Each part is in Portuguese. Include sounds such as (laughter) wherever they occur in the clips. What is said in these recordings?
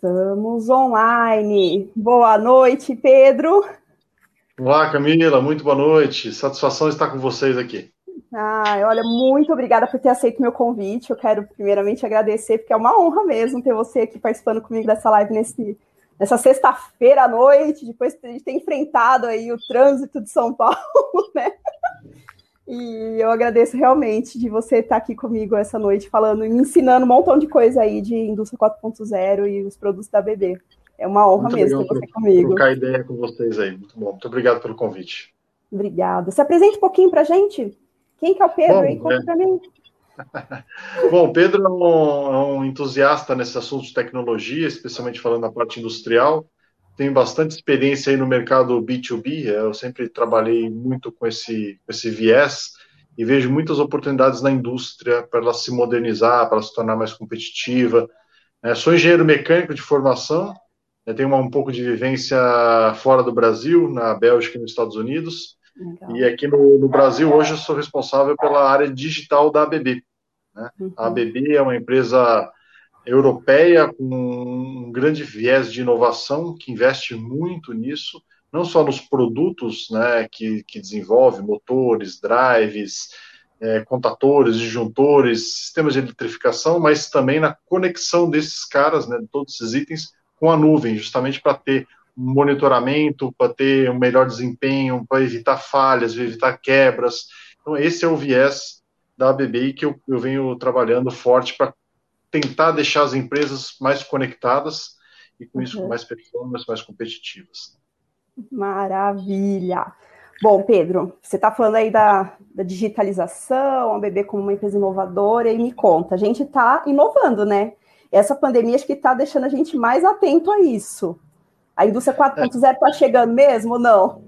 Estamos online. Boa noite, Pedro. Olá, Camila, muito boa noite. Satisfação estar com vocês aqui. Ah, olha, muito obrigada por ter aceito meu convite. Eu quero primeiramente agradecer, porque é uma honra mesmo ter você aqui participando comigo dessa live nesse, nessa sexta-feira à noite, depois de ter enfrentado aí o trânsito de São (laughs) Paulo, né? E eu agradeço realmente de você estar aqui comigo essa noite, falando e me ensinando um montão de coisa aí de indústria 4.0 e os produtos da BB. É uma honra muito mesmo ter você comigo. Trocar ideia com vocês aí. Muito bom. Muito obrigado pelo convite. Obrigada. Se apresente um pouquinho para gente. Quem que é o Pedro? Bom, aí? Conta é... para mim. (laughs) Bom, o Pedro é um, é um entusiasta nesse assunto de tecnologia, especialmente falando da parte industrial tenho bastante experiência aí no mercado B2B, eu sempre trabalhei muito com esse, esse viés e vejo muitas oportunidades na indústria para ela se modernizar, para ela se tornar mais competitiva. É, sou engenheiro mecânico de formação, né, tenho uma, um pouco de vivência fora do Brasil, na Bélgica e nos Estados Unidos, Legal. e aqui no, no, Brasil hoje eu sou responsável pela área digital da ABB. Né? Uhum. A ABB é uma empresa europeia com um grande viés de inovação, que investe muito nisso, não só nos produtos né, que, que desenvolve, motores, drives, é, contatores, disjuntores, sistemas de eletrificação, mas também na conexão desses caras, né, todos esses itens, com a nuvem, justamente para ter um monitoramento, para ter um melhor desempenho, para evitar falhas, evitar quebras. Então, esse é o viés da ABB que eu, eu venho trabalhando forte para tentar deixar as empresas mais conectadas e com isso uhum. mais performance, mais competitivas. Maravilha! Bom, Pedro, você está falando aí da, da, digitalização, a BB como uma empresa inovadora, e me conta, a gente está inovando, né? Essa pandemia acho que está deixando a gente mais atento a isso. A indústria 4.0 está é. chegando mesmo ou não?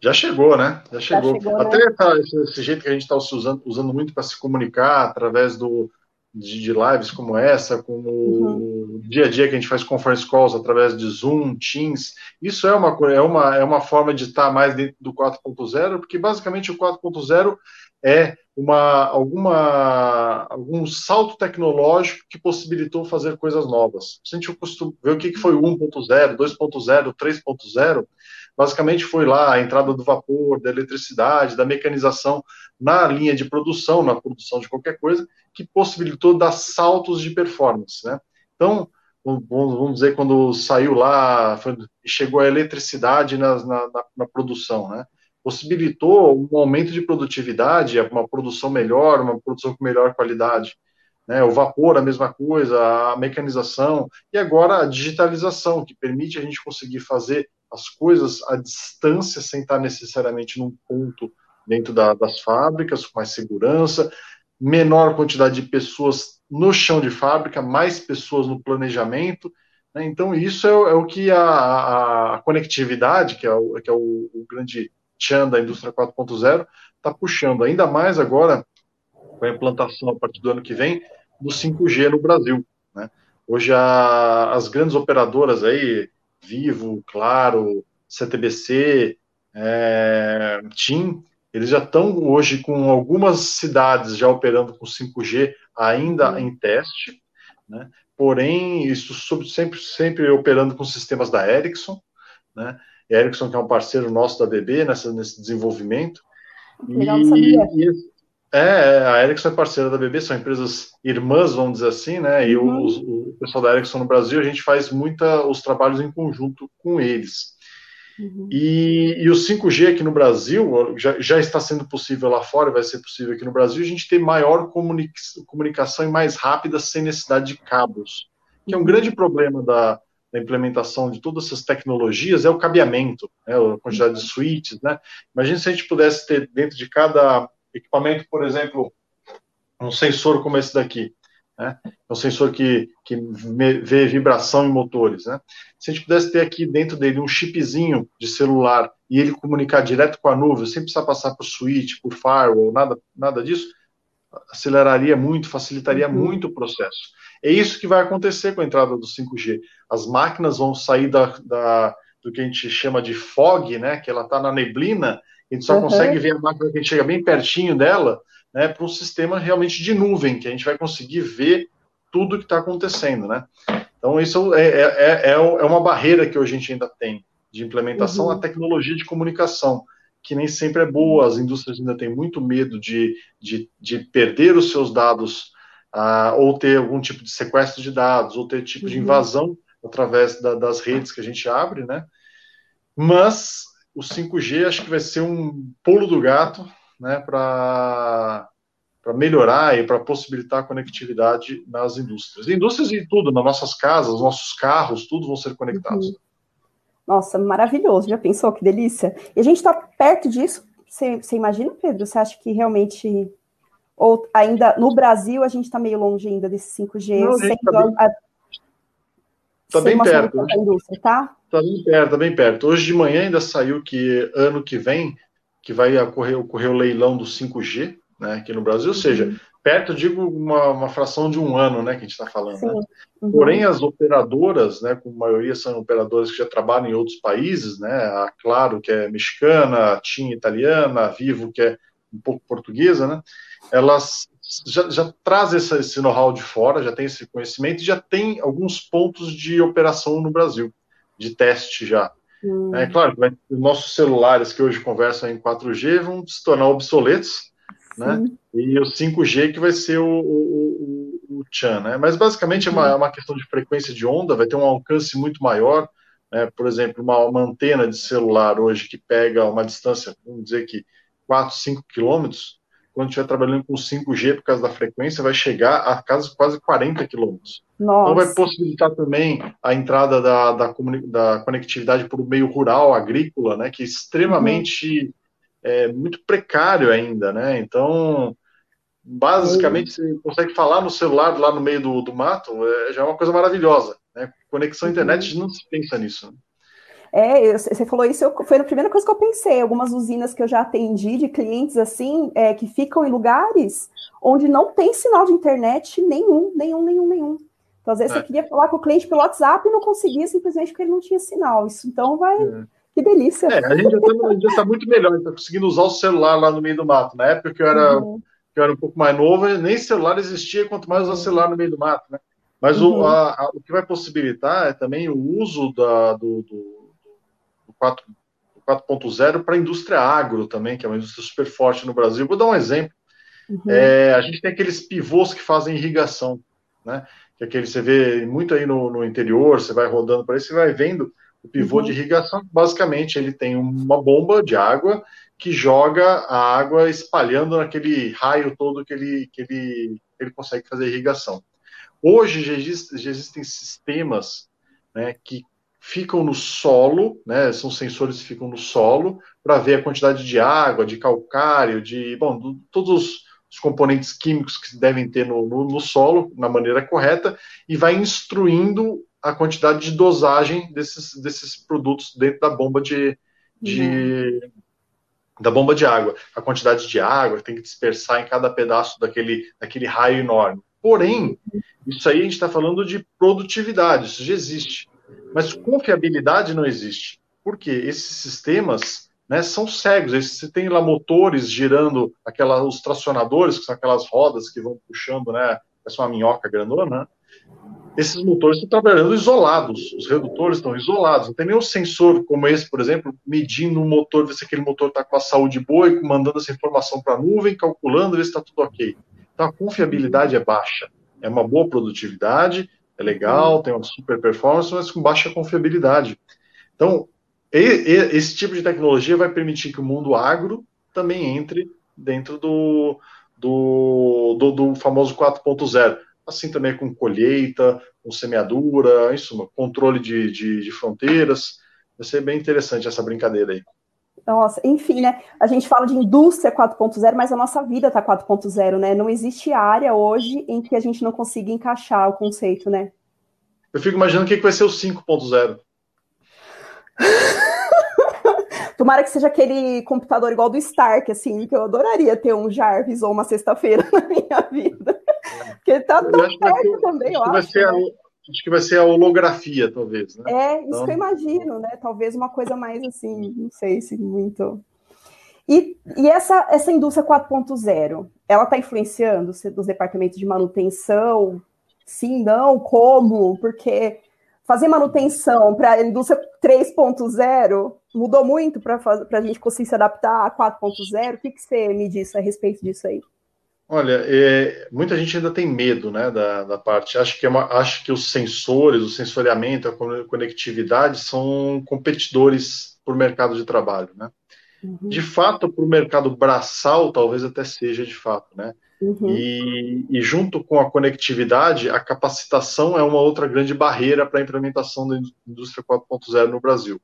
Já chegou, né? Já chegou. Já chegou Até né? tá, esse, esse, jeito que a gente está usando, usando muito para se comunicar através do, de, de, lives como essa, como uhum. o dia a dia que a gente faz conference calls através de Zoom, Teams, isso é uma, é uma, é uma forma de estar mais dentro do 4.0, porque basicamente o 4.0 é uma, alguma, algum salto tecnológico que possibilitou fazer coisas novas. Se a gente costuma ver o que foi o 1.0, 2.0, 3.0, basicamente foi lá a entrada do vapor, da eletricidade, da mecanização na linha de produção, na produção de qualquer coisa, que possibilitou dar saltos de performance, né? Então, vamos dizer, quando saiu lá, chegou a eletricidade na, na, na, produção, né? Possibilitou um aumento de produtividade, uma produção melhor, uma produção com melhor qualidade. Né? O vapor, a mesma coisa, a mecanização, e agora a digitalização, que permite a gente conseguir fazer as coisas à distância, sem estar necessariamente num ponto dentro da, das fábricas, com mais segurança, menor quantidade de pessoas no chão de fábrica, mais pessoas no planejamento. Né? Então, isso é, é o que a, a, conectividade, que é o, que é o, o grande tchan da indústria 4.0, está puxando ainda mais agora com a implantação a partir do ano que vem do 5G no Brasil. Né? Hoje a, as grandes operadoras aí, Vivo, Claro, CTBC, é, TIM, eles já estão hoje com algumas cidades já operando com 5G ainda uhum. em teste, né? porém, isso sempre, sempre operando com sistemas da Ericsson, né? Ericsson, que é um parceiro nosso da BB nessa, nesse desenvolvimento. Legal, e. E, é, a Ericsson é parceira da BB, são empresas irmãs, vamos dizer assim, né? E uhum. o, o, pessoal da Ericsson no Brasil, a gente faz muita os trabalhos em conjunto com eles. Uhum. E, e, o 5G aqui no Brasil já, já, está sendo possível lá fora, vai ser possível aqui no Brasil, a gente ter maior comunica comunicação e mais rápida sem necessidade de cabos. Que é um uhum. grande problema da, da, implementação de todas essas tecnologias, é o cabeamento, né, a quantidade de switches. Né? Imagina se a gente pudesse ter dentro de cada equipamento, por exemplo, um sensor como esse daqui. Né? É um sensor que, que vê vibração em motores. Né? Se a gente pudesse ter aqui dentro dele um chipzinho de celular e ele comunicar direto com a nuvem, sem precisar passar por switch, por firewall, nada, nada disso, aceleraria muito, facilitaria uhum. muito o processo. É isso que vai acontecer com a entrada do 5G. As máquinas vão sair da, da do que a gente chama de fog, né, que ela está na neblina, a gente só uhum. consegue ver a máquina que a gente chega bem pertinho dela, né, para um sistema realmente de nuvem, que a gente vai conseguir ver tudo que está acontecendo, né? Então, isso é, é, é, é uma barreira que hoje a gente ainda tem de implementação uhum. da tecnologia de comunicação, que nem sempre é boa. As indústrias ainda têm muito medo de, de, de perder os seus dados, uh, ou ter algum tipo de sequestro de dados, ou ter tipo uhum. de invasão através da, das redes que a gente abre, né? Mas o 5G acho que vai ser um pulo do gato, né, para para melhorar e para possibilitar a conectividade nas indústrias. Indústrias e tudo, nas nossas casas, nossos carros, tudo vão ser conectados. Uhum. Nossa, maravilhoso, já pensou que delícia? E a gente está perto disso, você, você imagina, Pedro? Você acha que realmente, ou ainda no Brasil, a gente está meio longe ainda desse 5G, Não, sendo tá bem, a, tá bem perto. Indústria, tá? Tá bem perto, tá bem perto. Hoje de manhã ainda saiu que ano que vem, que vai ocorrer, ocorrer o leilão do 5G, né, aqui no Brasil, ou seja, uhum. perto, digo, uma, uma, fração de um ano, né, que a gente está falando. Né? Uhum. Porém, as operadoras, né, com maioria são operadoras que já trabalham em outros países, né, a Claro, que é mexicana, a TIM italiana, a Vivo, que é um pouco portuguesa, né, elas já, já trazem esse, esse know-how de fora, já tem esse conhecimento já tem alguns pontos de operação no Brasil, de teste já. Hum. É claro que nossos celulares que hoje conversam em 4G vão se tornar obsoletos, né? E o 5G que vai ser o, o, o, o CHAN, né? Mas basicamente é uma, é uma questão de frequência de onda, vai ter um alcance muito maior. Né? Por exemplo, uma, uma antena de celular hoje que pega uma distância, vamos dizer que 4, 5 quilômetros, quando estiver trabalhando com 5G por causa da frequência, vai chegar a quase, quase 40 quilômetros. Então vai possibilitar também a entrada da, da, da conectividade para o meio rural, agrícola, né, que é extremamente uhum é muito precário ainda, né? Então, basicamente, você consegue falar no celular lá no meio do, do mato, é, já é uma coisa maravilhosa. Né? Conexão à internet uhum. não se pensa nisso. Né? É, você falou isso, eu, foi a primeira coisa que eu pensei. Algumas usinas que eu já atendi de clientes assim, é, que ficam em lugares onde não tem sinal de internet nenhum, nenhum, nenhum, nenhum. Então, às vezes, é. você queria falar com o cliente pelo WhatsApp e não conseguia simplesmente porque ele não tinha sinal. Isso então vai. É que delícia. É, a gente já está tá muito melhor, está conseguindo usar o celular lá no meio do mato. Na época que eu era, uhum. que eu era um pouco mais novo, nem celular existia, quanto mais usar uhum. celular no meio do mato, né? Mas uhum. o, a, a, o que vai possibilitar é também o uso da, do, do, do 4.0 para a indústria agro também, que é uma indústria super forte no Brasil. Vou dar um exemplo. Uhum. É, a gente tem aqueles pivôs que fazem irrigação, né? Que é aquele você vê muito aí no, no interior, você vai rodando por aí, você vai vendo o pivô uhum. de irrigação, basicamente, ele tem uma bomba de água que joga a água espalhando naquele raio todo que ele, que ele, ele consegue fazer irrigação. Hoje já, existe, já existem sistemas né, que ficam no solo, né, são sensores que ficam no solo, para ver a quantidade de água, de calcário, de bom, do, todos os componentes químicos que devem ter no, no, no, solo, na maneira correta, e vai instruindo a quantidade de dosagem desses, desses produtos dentro da bomba de, de uhum. da bomba de água, a quantidade de água que tem que dispersar em cada pedaço daquele, daquele raio enorme. Porém, isso aí a gente está falando de produtividade, isso já existe. Mas confiabilidade não existe. Porque esses sistemas né, são cegos. Você tem lá motores girando, aquela, os tracionadores, que são aquelas rodas que vão puxando, né? Parece uma minhoca grandona, esses motores estão trabalhando isolados, os redutores estão isolados, não tem nenhum sensor como esse, por exemplo, medindo o motor, ver se aquele motor está com a saúde boa e mandando essa informação para a nuvem, calculando, ver se está tudo ok. Então a confiabilidade é baixa. É uma boa produtividade, é legal, tem uma super performance, mas com baixa confiabilidade. Então, esse tipo de tecnologia vai permitir que o mundo agro também entre dentro do, do, do, do famoso 4.0 assim também com colheita, com semeadura, isso, controle de, de, de fronteiras. Vai ser bem interessante essa brincadeira aí. Nossa, enfim, né? A gente fala de indústria 4.0, mas a nossa vida tá 4.0, né? Não existe área hoje em que a gente não consiga encaixar o conceito, né? Eu fico imaginando o que vai ser o 5.0. (laughs) Tomara que seja aquele computador igual do Stark, assim, que eu adoraria ter um Jarvis ou uma sexta-feira (laughs) na minha vida. Porque tá tão perto também, eu acho. Né? Acho que vai ser a holografia, talvez. Né? É, isso então... que eu imagino, né? Talvez uma coisa mais assim, não sei se muito. E, e essa, essa indústria 4.0, ela está influenciando os departamentos de manutenção? sim, não, como? Porque fazer manutenção para a indústria 3.0 mudou muito para a gente conseguir se adaptar a 4.0? O que, que você me disse a respeito disso aí? Olha, é, muita gente ainda tem medo né, da, da parte. Acho que, é uma, acho que os sensores, o sensoriamento, a conectividade são competidores por mercado de trabalho. Né? Uhum. De fato, para o mercado braçal, talvez até seja de fato. Né? Uhum. E, e, junto com a conectividade, a capacitação é uma outra grande barreira para a implementação da indústria 4.0 no Brasil.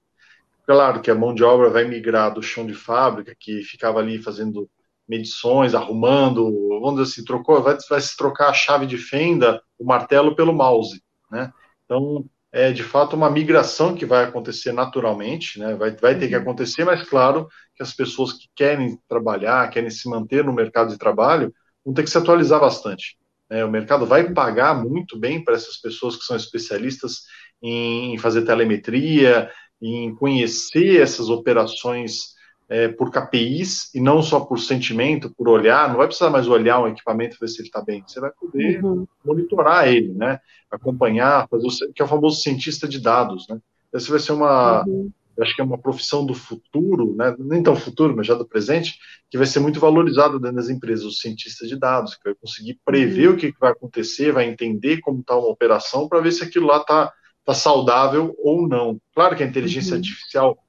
Claro que a mão de obra vai migrar do chão de fábrica, que ficava ali fazendo medições, arrumando, vamos dizer assim, trocou, vai, vai se trocar a chave de fenda, o martelo pelo mouse, né? Então, é de fato uma migração que vai acontecer naturalmente, né? Vai, vai ter que uhum. acontecer, mas claro que as pessoas que querem trabalhar, querem se manter no mercado de trabalho, vão ter que se atualizar bastante. Né? O mercado vai pagar muito bem para essas pessoas que são especialistas em fazer telemetria, em conhecer essas operações é, por KPIs e não só por sentimento, por olhar, não vai precisar mais olhar um equipamento ver se ele está bem, você vai poder uhum. monitorar ele, né? Acompanhar, fazer o, que é o famoso cientista de dados, né? Essa vai ser uma, uhum. acho que é uma profissão do futuro, né? Nem tão futuro, mas já do presente, que vai ser muito valorizada dentro das empresas, o cientista de dados, que vai conseguir prever uhum. o que vai acontecer, vai entender como está uma operação para ver se aquilo lá está tá saudável ou não. Claro que a inteligência uhum. artificial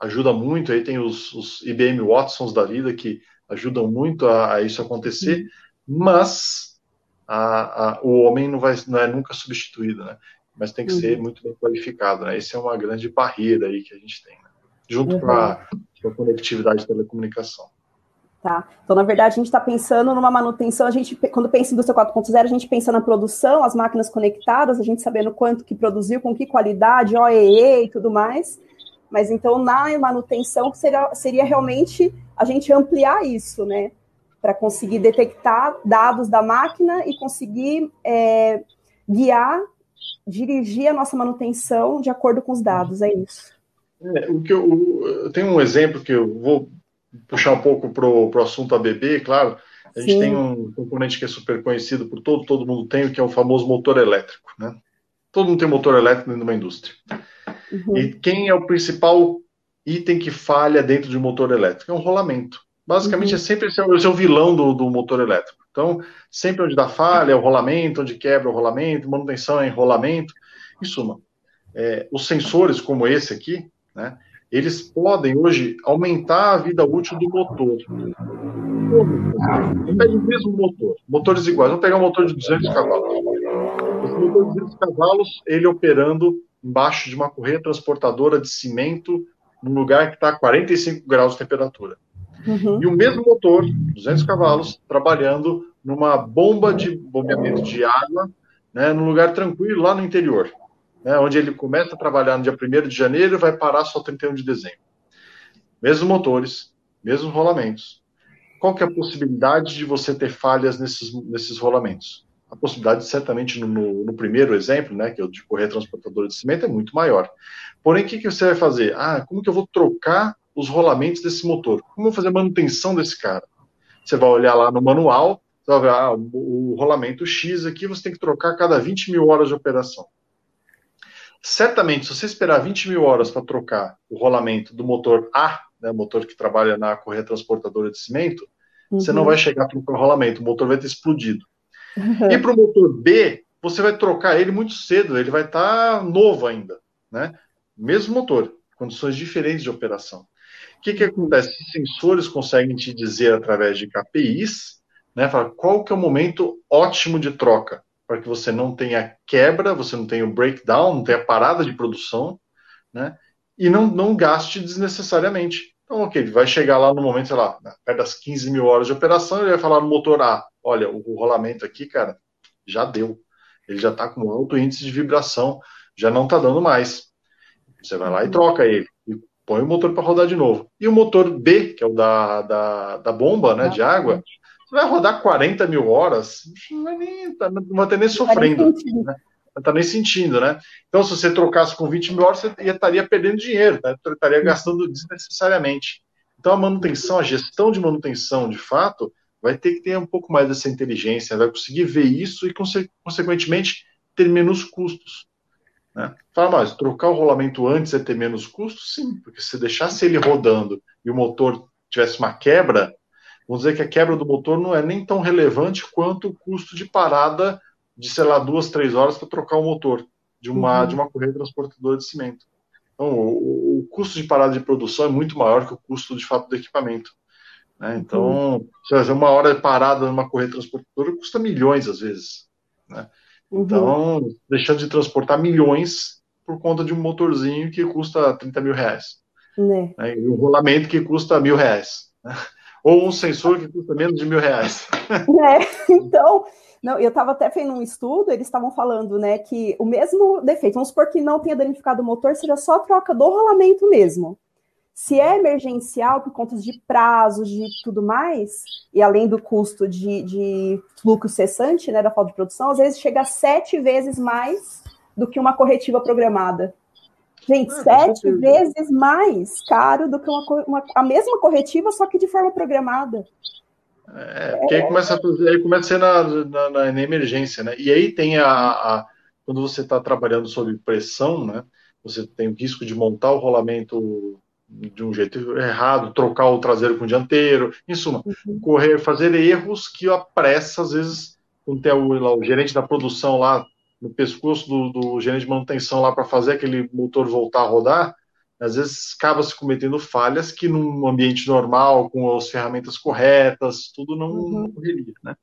ajuda muito. Aí tem os, os IBM Watsons da vida que ajudam muito a, a isso acontecer, mas a, a, o homem não, vai, não é nunca substituído, né? Mas tem que uhum. ser muito bem qualificado, né? Essa é uma grande barreira aí que a gente tem, né? junto uhum. com, a, com a conectividade de telecomunicação. Tá. Então, na verdade, a gente está pensando numa manutenção, a gente, quando pensa em indústria 4.0, a gente pensa na produção, as máquinas conectadas, a gente sabendo quanto que produziu, com que qualidade, OEE e tudo mais, mas então, na manutenção, seria, seria realmente a gente ampliar isso, né? Para conseguir detectar dados da máquina e conseguir é, guiar, dirigir a nossa manutenção de acordo com os dados, é isso. É, o que eu, eu tenho um exemplo que eu vou puxar um pouco para o assunto ABB, claro. A gente Sim. tem um componente que é super conhecido por todo, todo mundo tem, que é o famoso motor elétrico, né? Todo mundo tem motor elétrico dentro de uma indústria. Uhum. E quem é o principal item que falha dentro de um motor elétrico? É um rolamento. Basicamente, uhum. é sempre esse é, esse é o vilão do, do, motor elétrico. Então, sempre onde dá falha é o rolamento, onde quebra o rolamento, manutenção é enrolamento. Em suma, é, os sensores como esse aqui, né, eles podem hoje aumentar a vida útil do motor. Pega o mesmo motor, motores iguais. Vamos pegar um motor de 200 cavalos. Esse motor de 200 cavalos, ele operando embaixo de uma correia transportadora de cimento num lugar que está a 45 graus de temperatura. Uhum. E o mesmo motor, 200 cavalos, trabalhando numa bomba de bombeamento de água, né, num lugar tranquilo lá no interior, né, onde ele começa a trabalhar no dia 1 de janeiro e vai parar só 31 de dezembro. Mesmos motores, mesmos rolamentos. Qual que é a possibilidade de você ter falhas nesses, nesses rolamentos? A possibilidade, certamente, no, no, no, primeiro exemplo, né, que é o de correr transportadora de cimento, é muito maior. Porém, o que, que você vai fazer? Ah, como que eu vou trocar os rolamentos desse motor? Como eu vou fazer a manutenção desse cara? Você vai olhar lá no manual, você vai ver, ah, o, o rolamento X aqui você tem que trocar a cada 20 mil horas de operação. Certamente, se você esperar 20 mil horas para trocar o rolamento do motor A, né, motor que trabalha na correia transportadora de cimento, uhum. você não uhum. vai chegar para o rolamento, o motor vai ter explodido. Uhum. E (laughs) para o motor B, você vai trocar ele muito cedo, ele vai estar tá novo ainda, né? Mesmo motor, condições diferentes de operação. O que, que acontece? Os sensores conseguem te dizer através de KPIs, né? Fala, qual que é o momento ótimo de troca, para que você não tenha quebra, você não tenha o breakdown, não tenha parada de produção, né? E não, não gaste desnecessariamente. Então, ok, ele vai chegar lá no momento, sei lá, perto das 15 mil horas de operação, ele vai falar no motor A, olha, o rolamento aqui, cara, já deu. Ele já está com alto índice de vibração, já não está dando mais. Você vai lá e troca ele. E põe o motor para rodar de novo. E o motor B, que é o da, da, da bomba né, de água, você vai rodar 40 mil horas, não vai, nem, tá, não vai ter nem sofrendo. Né? Não está nem sentindo, né? Então, se você trocasse com 20 mil horas, você estaria perdendo dinheiro, né? estaria gastando desnecessariamente. Então, a manutenção, a gestão de manutenção, de fato, vai ter que ter um pouco mais dessa inteligência, vai conseguir ver isso e, consequentemente, ter menos custos. Né? Fala, mas trocar o rolamento antes é ter menos custos? Sim, porque se deixasse ele rodando e o motor tivesse uma quebra, vamos dizer que a quebra do motor não é nem tão relevante quanto o custo de parada de, sei lá, duas, três horas para trocar o motor de uma, uhum. de uma correia transportadora de cimento. Então, o, o, custo de parada de produção é muito maior que o custo, de fato, do equipamento. Né? Então, uhum. se fazer uma hora parada numa correia transportadora custa milhões, às vezes. Né? Uhum. Então, deixando de transportar milhões por conta de um motorzinho que custa 30 mil reais. Né? né? E um rolamento que custa mil reais. Né? Ou um sensor que custa menos de mil reais. É, (laughs) então, não, eu estava até fazendo um estudo, eles estavam falando, né, que o mesmo defeito, vamos supor que não tenha danificado o motor, seja só troca do rolamento mesmo. Se é emergencial, por conta de prazos, de tudo mais, e além do custo de, de fluxo cessante, né, da falta de produção, às vezes chega a sete vezes mais do que uma corretiva programada. Gente, ah, sete vezes mais caro do que uma, uma, a mesma corretiva, só que de forma programada. É, porque aí começa a fazer, aí começa a ser na, na, na, na emergência, né? E aí tem a, a quando você está trabalhando sob pressão, né? Você tem o risco de montar o rolamento de um jeito errado, trocar o traseiro com o dianteiro, em suma, uhum. correr, fazer erros que a pressa, às vezes, quando tem o, lá, o gerente da produção lá no pescoço do, do gerente de manutenção lá para fazer aquele motor voltar a rodar, às vezes acaba se cometendo falhas que num ambiente normal, com as ferramentas corretas, tudo não uhum. ocorreria, né?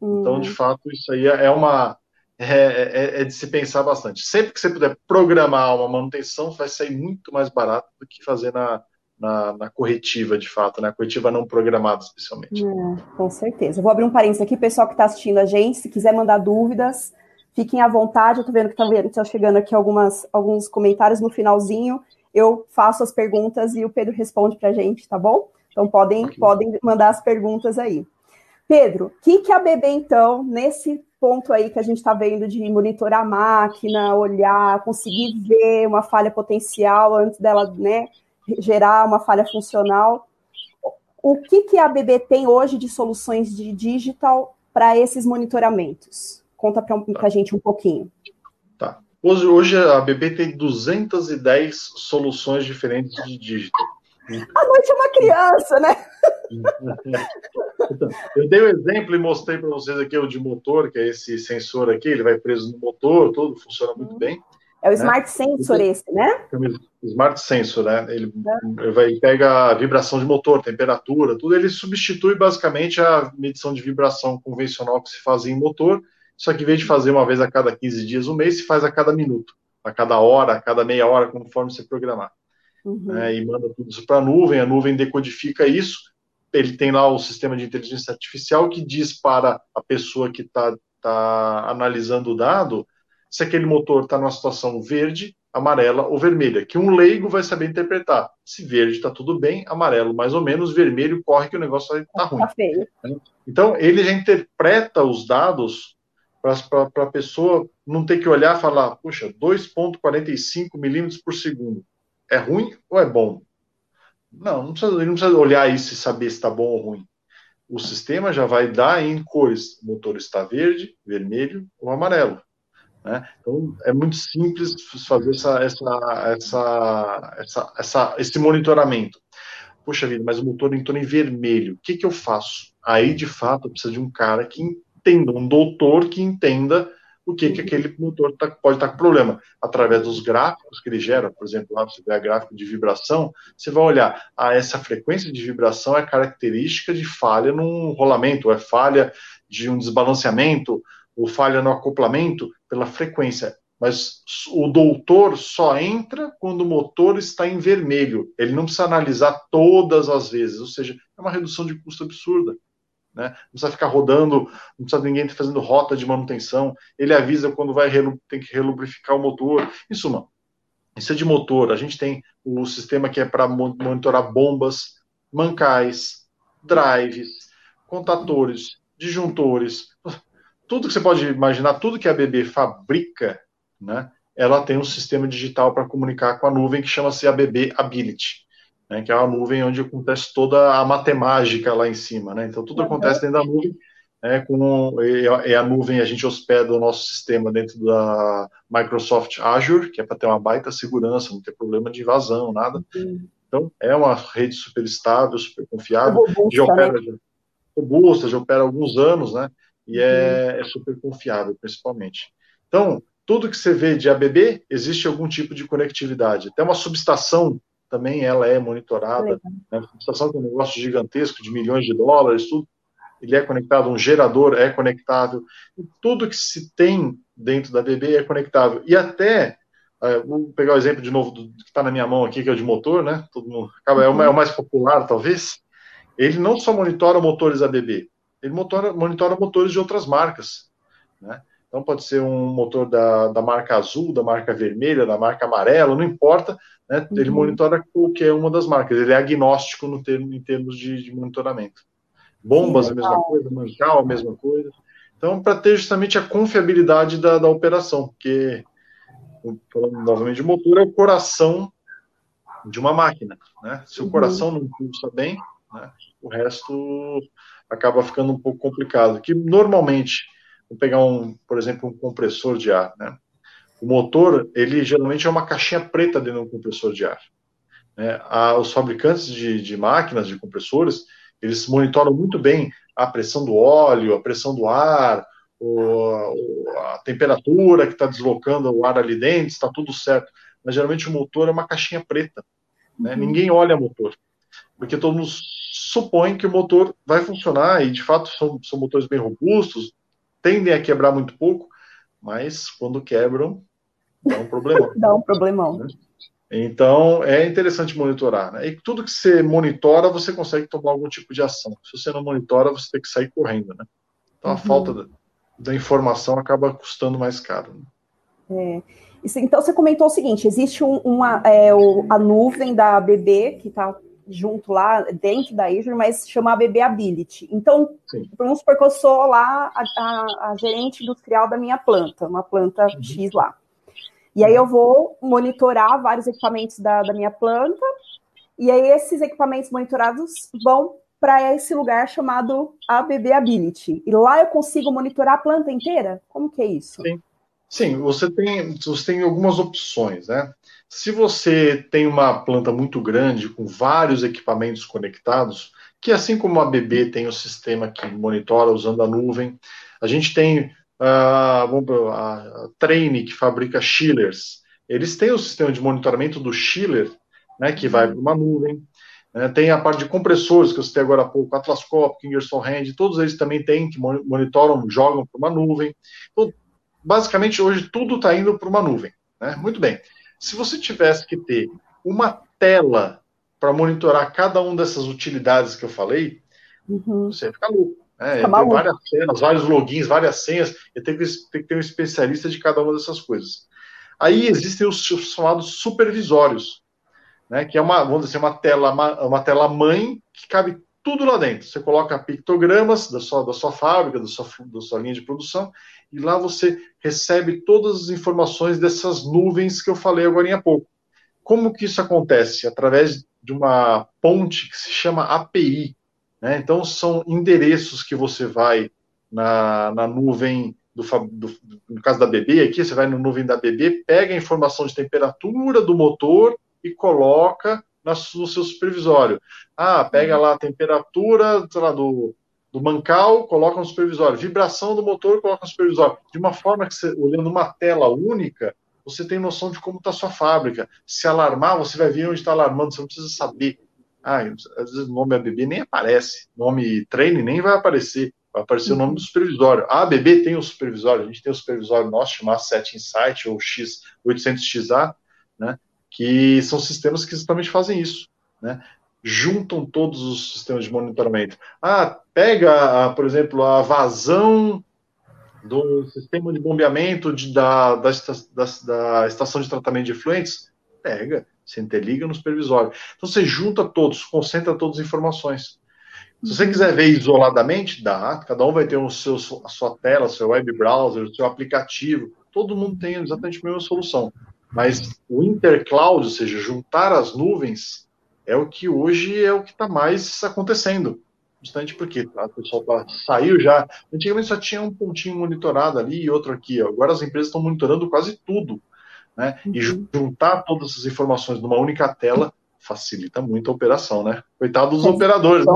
Uhum. Então, de fato, isso aí é uma é, é, é, de se pensar bastante. Sempre que você puder programar uma manutenção, vai sair muito mais barato do que fazer na, na, na corretiva, de fato, né? corretiva não programada, especialmente. É, com certeza. Eu vou abrir um parênteses aqui, pessoal que está assistindo a gente, se quiser mandar dúvidas, fiquem à vontade. Eu estou vendo que está tá chegando aqui algumas, alguns comentários no finalzinho eu faço as perguntas e o Pedro responde para a gente, tá bom? Então podem, podem mandar as perguntas aí. Pedro, o que, que a BB, então, nesse ponto aí que a gente está vendo de monitorar a máquina, olhar, conseguir ver uma falha potencial antes dela né, gerar uma falha funcional, o que, que a BB tem hoje de soluções de digital para esses monitoramentos? Conta para a gente um pouquinho. Hoje, hoje a BB tem 210 soluções diferentes de dígito. A noite é uma criança, né? (laughs) Eu dei o um exemplo e mostrei para vocês aqui o de motor, que é esse sensor aqui, ele vai preso no motor, tudo funciona muito bem. É o né? Smart Sensor então, esse, né? É Smart Sensor, né? Ele, é. vai, pega a vibração de motor, temperatura, tudo. Ele substitui basicamente a medição de vibração convencional que se fazia em motor só que em vez de fazer uma vez a cada 15 dias, um mês, se faz a cada minuto, a cada hora, a cada meia hora, conforme você programar. Uhum. É, e manda tudo isso para a nuvem, a nuvem decodifica isso. Ele tem lá o sistema de inteligência artificial que diz para a pessoa que está tá analisando o dado se aquele motor está numa situação verde, amarela ou vermelha, que um leigo vai saber interpretar. Se verde está tudo bem, amarelo mais ou menos, vermelho corre que o negócio está tá ruim. Tá. Então, ele já interpreta os dados para a pessoa não ter que olhar e falar, puxa, 2,45 milímetros por segundo. É ruim ou é bom? Não, não precisa, não precisa olhar isso e saber se está bom ou ruim. O sistema já vai dar em cores. O motor está verde, vermelho ou amarelo. Né? Então, é muito simples fazer essa, essa, essa, essa, essa, esse monitoramento. Puxa vida, mas o motor entrou em vermelho. O que, que eu faço? Aí, de fato, precisa de um cara que entenda, um doutor que entenda o que, que aquele motor tá, pode estar tá com problema. Através dos gráficos que ele gera, por exemplo, lá você vê a gráfico de vibração, você vai olhar, ah, essa frequência de vibração é característica de falha num rolamento, ou é falha de um desbalanceamento, ou falha no acoplamento, pela frequência. Mas o doutor só entra quando o motor está em vermelho. Ele não precisa analisar todas as vezes, ou seja, é uma redução de custo absurda. Né? Não precisa ficar rodando, não precisa ninguém fazendo rota de manutenção. Ele avisa quando vai tem que relubrificar o motor. Em suma, isso é de motor. A gente tem o sistema que é para monitorar bombas, mancais, drives, contatores, disjuntores, tudo que você pode imaginar, tudo que a BB fabrica, né? Ela tem um sistema digital para comunicar com a nuvem que chama-se ABB Ability. Né, que é a nuvem onde acontece toda a matemática lá em cima, né? Então tudo acontece dentro da nuvem, né, com é a nuvem a gente hospeda o nosso sistema dentro da Microsoft Azure, que é para ter uma baita segurança, não ter problema de invasão, nada. Então é uma rede super estável, super confiável, robusta, já opera né? robusta, já opera há alguns anos, né? E é, é super confiável, principalmente. Então, tudo que você vê de ABB, existe algum tipo de conectividade. Até uma subestação também ela é monitorada. Né? A subestação tem um negócio gigantesco de milhões de dólares, tudo. Ele é conectado, um gerador é conectável. Tudo que se tem dentro da ABB é conectável. E até, uh, vou pegar o exemplo de novo do, que está na minha mão aqui, que é o de motor, né? Todo mundo, acaba, é, o, é mais popular, talvez. Ele não só monitora motores ABB, ele monitora, monitora motores de outras marcas. Né? Então pode ser um motor da, da marca azul, da marca vermelha, da marca amarela, não importa, né? Ele uhum. monitora qualquer uma das marcas, ele é agnóstico no termo, em termos de, de monitoramento. Bombas, Sim, a mesma coisa, mancal, a mesma coisa. Então, para ter justamente a confiabilidade da, da operação, porque, falando novamente de motor, é o coração de uma máquina. Né? Se o uhum. coração não pulsa bem, né, o resto acaba ficando um pouco complicado. Que normalmente Vou pegar um, por exemplo, um compressor de ar, né? O motor, ele geralmente é uma caixinha preta dentro de um compressor de ar. Né? os fabricantes de, de máquinas, de compressores, eles monitoram muito bem a pressão do óleo, a pressão do ar, o, a temperatura que está deslocando o ar ali dentro, está tudo certo. Mas geralmente o motor é uma caixinha preta. Né? Uhum. Ninguém olha motor. Porque todo mundo supõe que o motor vai funcionar, e de fato são, são motores bem robustos, tendem a quebrar muito pouco, mas quando quebram, dá um problemão. (laughs) dá um problemão. Né? Então, é interessante monitorar. Né? E tudo que você monitora, você consegue tomar algum tipo de ação. Se você não monitora, você tem que sair correndo. Né? Então, a uhum. falta da, da, informação acaba custando mais caro. Né? É. Então, você comentou o seguinte: existe um, uma, é, o, a nuvem da ABB, que está junto lá, dentro da Azure, mas chama ABB Ability. Então, Sim. vamos supor que eu sou lá a, a, a, gerente industrial da minha planta, uma planta uhum. X lá. E aí eu vou monitorar vários equipamentos da, da minha planta, e aí esses equipamentos monitorados vão para esse lugar chamado ABB Ability. E lá eu consigo monitorar a planta inteira? Como que é isso? Sim. Sim, você tem, você tem algumas opções, né? Se você tem uma planta muito grande, com vários equipamentos conectados, que assim como a BB tem o sistema que monitora usando a nuvem, a gente tem uh, a, Traine, que fabrica chillers, eles têm o sistema de monitoramento do chiller, né, que vai para uma nuvem. Né, tem a parte de compressores, que eu citei agora há pouco, Atlas Copco, Ingersoll Rand, todos eles também têm, que monitoram, jogam para uma nuvem. Então, basicamente, hoje tudo está indo para uma nuvem. Né? Muito bem. Se você tivesse que ter uma tela para monitorar cada uma dessas utilidades que eu falei, uhum. você ia ficar louco. Né? Tem várias cenas, vários logins, várias senhas, e tem que, tem que ter um especialista de cada uma dessas coisas. Aí existem os chamados supervisórios, né? que é uma, vamos dizer, uma tela, uma tela mãe que cabe tudo lá dentro. Você coloca pictogramas da sua, da sua fábrica, da sua, da sua linha de produção, e lá você recebe todas as informações dessas nuvens que eu falei agora há pouco. Como que isso acontece? Através de uma ponte que se chama API. Né? Então, são endereços que você vai na, na nuvem, do, do, no caso da BB aqui, você vai na nuvem da BB, pega a informação de temperatura do motor e coloca no seu supervisório. Ah, pega lá a temperatura lá, do, do mancal, coloca no supervisório. Vibração do motor, coloca no supervisório. De uma forma que você, olhando uma tela única, você tem noção de como está a sua fábrica. Se alarmar, você vai ver onde está alarmando, você não precisa saber. Ah, às vezes o nome ABB nem aparece, nome treine nem vai aparecer, vai aparecer uhum. o nome do supervisório. A ABB tem o supervisório, a gente tem o supervisório nosso chamado Set Insight ou X800XA, né? Que são sistemas que exatamente fazem isso, né? Juntam todos os sistemas de monitoramento. Ah, pega, por exemplo, a vazão do sistema de bombeamento de, da, da, da, da, estação de tratamento de efluentes, pega, você interliga no supervisório. Então você junta todos, concentra todas as informações. Se você quiser ver isoladamente, dá. Cada um vai ter o seu, a sua tela, seu web browser, seu aplicativo. Todo mundo tem exatamente a mesma solução. Mas o intercloud, ou seja, juntar as nuvens, é o que hoje é o que está mais acontecendo. Justamente porque tá, o pessoal tá, saiu já. Antigamente só tinha um pontinho monitorado ali e outro aqui. Ó. Agora as empresas estão monitorando quase tudo. Né? Uhum. E juntar todas essas informações numa única tela facilita muito a operação, né? Coitado dos operadores, né?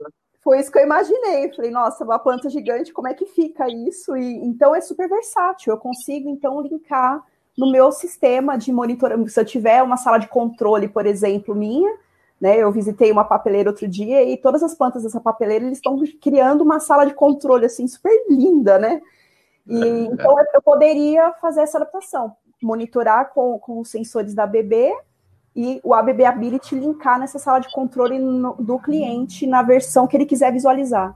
né? Foi isso que eu imaginei. Falei, nossa, uma planta gigante, como é que fica isso? E então é super versátil. Eu consigo então linkar no meu sistema de monitoramento. Se eu tiver uma sala de controle, por exemplo, minha, né? Eu visitei uma papeleira outro dia e todas as plantas dessa papeleira eles estão criando uma sala de controle assim super linda, né? E é. então eu poderia fazer essa adaptação, monitorar com, com os sensores da ABB e o ABB Ability linkar nessa sala de controle no, do cliente na versão que ele quiser visualizar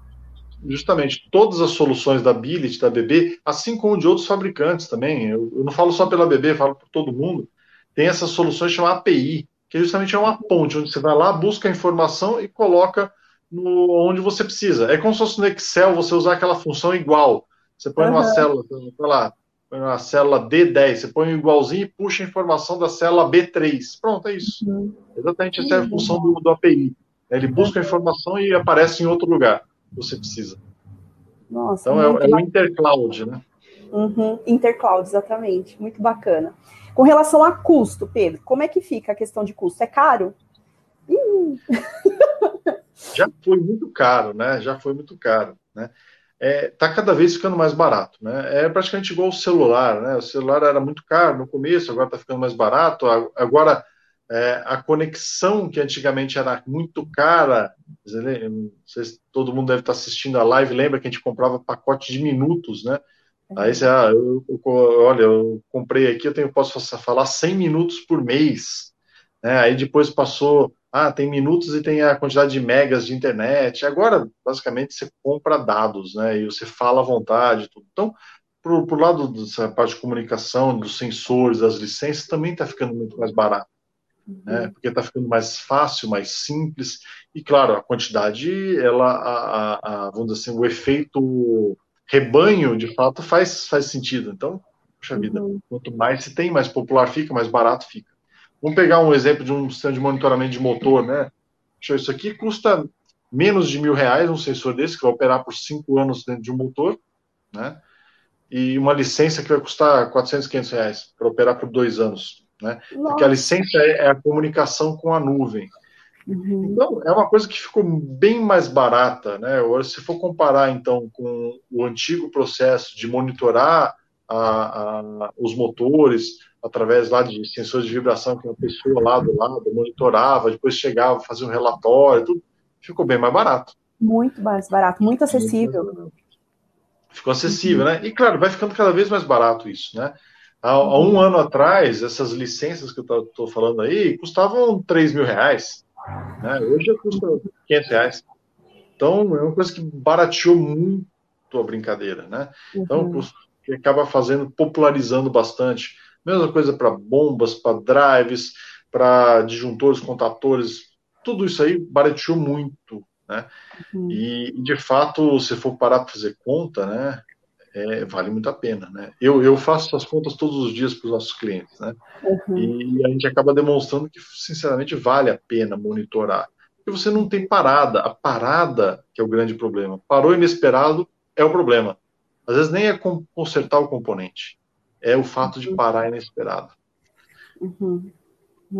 justamente todas as soluções da Ability, da BB, assim como de outros fabricantes também. Eu, eu não falo só pela BB, falo por todo mundo. Tem essas soluções chamadas API, que justamente é uma ponte, onde você vai lá, busca a informação e coloca no, onde você precisa. É como se fosse no Excel você usar aquela função igual. Você põe uhum. uma célula, sei lá, põe uma célula D10, você põe um igualzinho e puxa a informação da célula B3. Pronto, é isso. Uhum. Exatamente essa é a função do, do API. Ele busca a informação e aparece em outro lugar você precisa. Nossa, então é, é, o intercloud, né? Uhum, intercloud, exatamente. Muito bacana. Com relação a custo, Pedro, como é que fica a questão de custo? É caro? Já foi muito caro, né? Já foi muito caro, né? É, tá cada vez ficando mais barato, né? É praticamente igual o celular, né? O celular era muito caro no começo, agora está ficando mais barato. Agora é, a conexão, que antigamente era muito cara, se todo mundo deve estar assistindo a live, lembra que a gente comprava pacote de minutos, né? Aí você, ah, eu, eu, olha, eu comprei aqui, eu tenho, posso falar 100 minutos por mês, né? Aí depois passou, ah, tem minutos e tem a quantidade de megas de internet. Agora, basicamente, você compra dados, né? E você fala à vontade, tudo. Então, pro, pro lado dessa parte de comunicação, dos sensores, das licenças, também está ficando muito mais barato né? Porque está ficando mais fácil, mais simples e claro a quantidade, ela, a, a, a, vamos dizer assim, o efeito rebanho de fato faz faz sentido. Então, puxa vida, uhum. quanto mais se tem, mais popular fica, mais barato fica. Vamos pegar um exemplo de um sistema de monitoramento de motor, né? Isso aqui custa menos de mil reais um sensor desse que vai operar por cinco anos dentro de um motor, né? E uma licença que vai custar 400, 500 reais para operar por dois anos né? Porque a licença é, é a comunicação com a nuvem. Uhum. Então, é uma coisa que ficou bem mais barata, né? Se for comparar, então, com o antigo processo de monitorar a, a, os motores através lá de sensores de vibração que uma pessoa lá do lado monitorava, depois chegava, fazia um relatório, tudo ficou bem mais barato. Muito mais barato, muito acessível. Ficou acessível, uhum. né? E claro, vai ficando cada vez mais barato isso, né? Há, há um ano atrás, essas licenças que eu estou falando aí custavam 3 mil reais. Né? Hoje custa 500 reais. Então, é uma coisa que barateou muito a brincadeira, né? Então, uhum. acaba fazendo, popularizando bastante. Mesma coisa para bombas, para drives, para disjuntores, contatores, tudo isso aí barateou muito, né? Uhum. E, de fato, se for parar para fazer conta, né? é, vale muito a pena, né? Eu, eu faço essas contas todos os dias para os nossos clientes, né? Uhum. E a gente acaba demonstrando que, sinceramente, vale a pena monitorar. Porque você não tem parada. A parada que é o grande problema. Parou inesperado é o problema. Às vezes nem é consertar o componente, é o fato de parar inesperado. Uhum.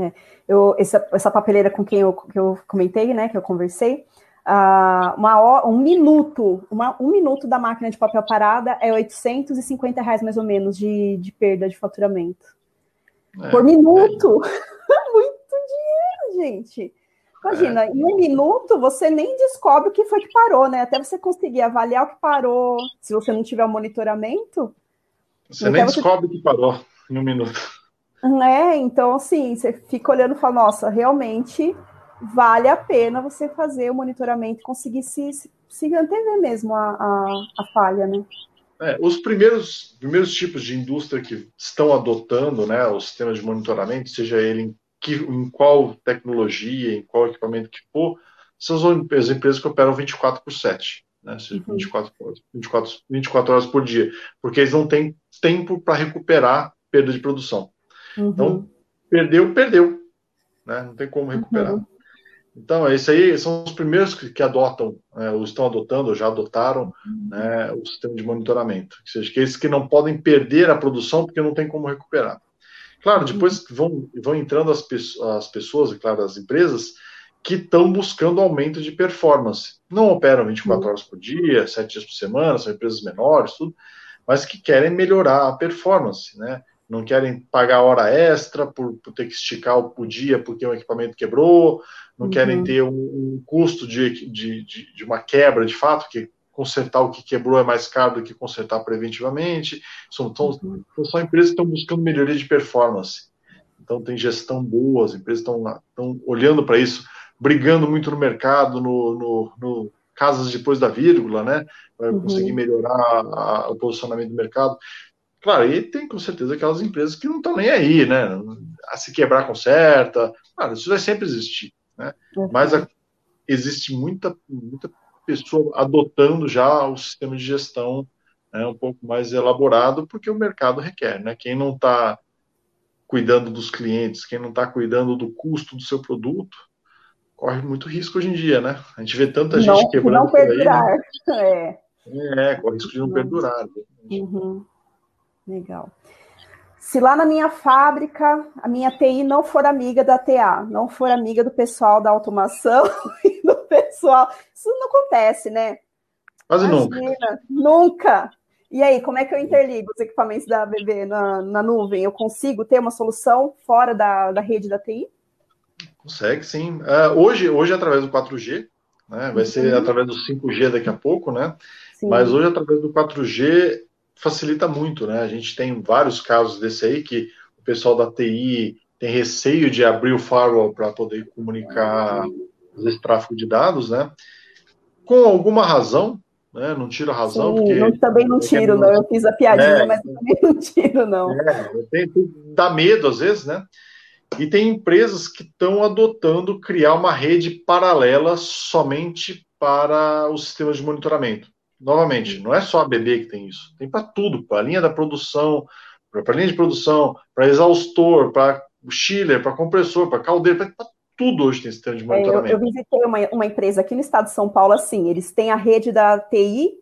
É. Eu, essa, essa papeleira com quem eu, que eu comentei, né, que eu conversei, Uh, uma, um minuto, uma, um minuto da máquina de papel parada é 850 reais mais ou menos de, de perda de faturamento. É, Por minuto! É. (laughs) Muito dinheiro, gente. Imagina, é. em um minuto você nem descobre o que foi que parou, né? Até você conseguir avaliar o que parou, se você não tiver o monitoramento. Você nem você... descobre o que parou em um minuto. É, então assim, você fica olhando e fala, nossa, realmente vale a pena você fazer o monitoramento e conseguir se, se, se antever mesmo a, a, a falha, né? É, os primeiros, primeiros tipos de indústria que estão adotando né, o sistema de monitoramento, seja ele em, que, em qual tecnologia, em qual equipamento que for, são as empresas que operam 24 por 7, né, uhum. 24, 24, 24 horas por dia, porque eles não têm tempo para recuperar perda de produção. Uhum. Então, perdeu, perdeu né? Não tem como recuperar. Uhum. Então, esse aí são os primeiros que, que adotam, né, ou estão adotando, ou já adotaram né, o sistema de monitoramento. Ou seja, que esses que não podem perder a produção porque não tem como recuperar. Claro, depois vão, vão entrando as, as pessoas, e claro, as empresas, que estão buscando aumento de performance. Não operam 24 horas por dia, 7 dias por semana, são empresas menores, tudo, mas que querem melhorar a performance, né? Não querem pagar hora extra por, por ter que esticar o, o dia porque o equipamento quebrou, não uhum. querem ter um, um custo de, de, de, de, uma quebra de fato, que consertar o que quebrou é mais caro do que consertar preventivamente. São, uhum. são empresas que estão buscando melhoria de performance. Então, tem gestão boa, as empresas estão, estão olhando para isso, brigando muito no mercado, no, no, no casas depois da vírgula, né? Para uhum. conseguir melhorar a, o posicionamento do mercado. Claro, e tem com certeza aquelas empresas que não estão nem aí, né? A se quebrar conserta. Claro, isso vai sempre existir. Né? Uhum. Mas a, existe muita, muita pessoa adotando já o sistema de gestão né, um pouco mais elaborado, porque o mercado requer. Né? Quem não está cuidando dos clientes, quem não está cuidando do custo do seu produto, corre muito risco hoje em dia, né? A gente vê tanta gente não, quebrando. Não perdurar. Aí, né? (laughs) é. é, corre risco de não perdurar. Uhum. Legal. Se lá na minha fábrica a minha TI não for amiga da TA, não for amiga do pessoal da automação (laughs) e do pessoal, isso não acontece, né? Quase Imagina, nunca. Nunca. E aí, como é que eu interligo os equipamentos da BB na, na nuvem? Eu consigo ter uma solução fora da, da rede da TI? Consegue, sim. Uh, hoje, hoje é através do 4G, né? vai uhum. ser através do 5G daqui a pouco, né? Sim. Mas hoje, através do 4G, facilita muito, né? A gente tem vários casos desse aí que o pessoal da TI tem receio de abrir o firewall para poder comunicar esse tráfego de dados, né? Com alguma razão, né? Não tiro a razão. Sim, porque não, também não tiro, não. Eu fiz a piadinha, é, mas também não tiro, não. É, tem, dá medo às vezes, né? E tem empresas que estão adotando criar uma rede paralela somente para os sistemas de monitoramento novamente, não é só a BB que tem isso, tem para tudo, para a linha da produção, para a linha de produção, para exaustor, para o chiller, para compressor, para caldeira, para tudo hoje tem sistema de monitoramento. É, eu, eu, visitei uma, uma empresa aqui no estado de São Paulo, assim, eles têm a rede da TI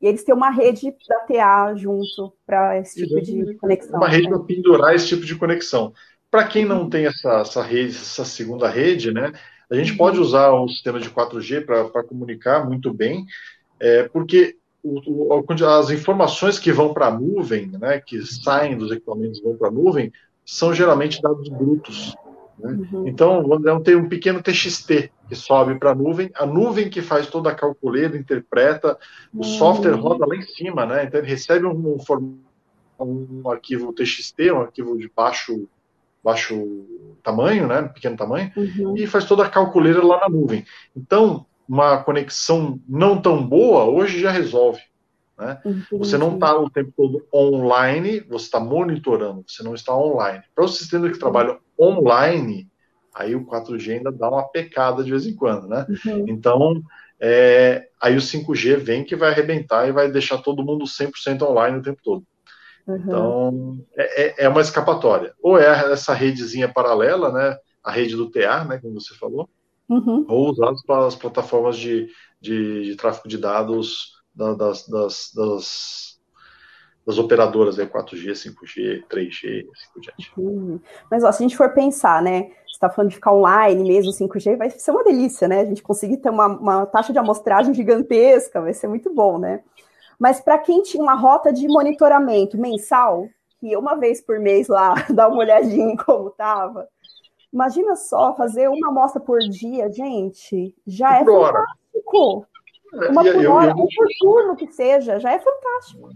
e eles têm uma rede da TA junto para esse tipo de conexão. Uma rede né? para pendurar esse tipo de conexão. Para quem não tem essa, essa rede, essa segunda rede, né, a gente uhum. pode usar o sistema de 4G para comunicar muito bem, é, porque o, o, as informações que vão para a nuvem, né, que saem dos equipamentos e vão para a nuvem, são geralmente dados brutos. Né? Uhum. Então, ter um pequeno TXT que sobe para a nuvem, a nuvem que faz toda a calculeira, interpreta, o uhum. software roda lá em cima, né? então ele recebe um, um, um arquivo TXT, um arquivo de baixo baixo tamanho, né, pequeno tamanho, uhum. e faz toda a calculeira lá na nuvem. Então, uma conexão não tão boa, hoje já resolve. Né? Você não está o tempo todo online, você está monitorando, você não está online. Para os sistemas que trabalham online, aí o 4G ainda dá uma pecada de vez em quando, né? Uhum. Então, é, aí o 5G vem que vai arrebentar e vai deixar todo mundo 100% online o tempo todo. Uhum. Então, é, é, é uma escapatória. Ou é essa redezinha paralela, né? A rede do TA, né? Como você falou, uhum. ou usados para as plataformas de, de, de tráfego de dados da, das, das, das, das, operadoras, né, 4G, 5G, 3G, assim por diante. Uhum. Mas ó, se a gente for pensar, né, você está falando de ficar online mesmo, 5G, vai ser uma delícia, né? A gente conseguir ter uma, uma taxa de amostragem gigantesca, vai ser muito bom, né? Mas para quem tinha uma rota de monitoramento mensal, que uma vez por mês lá, (laughs) dá uma olhadinha em como estava, Imagina só, fazer uma amostra por dia, gente, já é fantástico. É, uma por hora, ou por turno que seja, já é fantástico.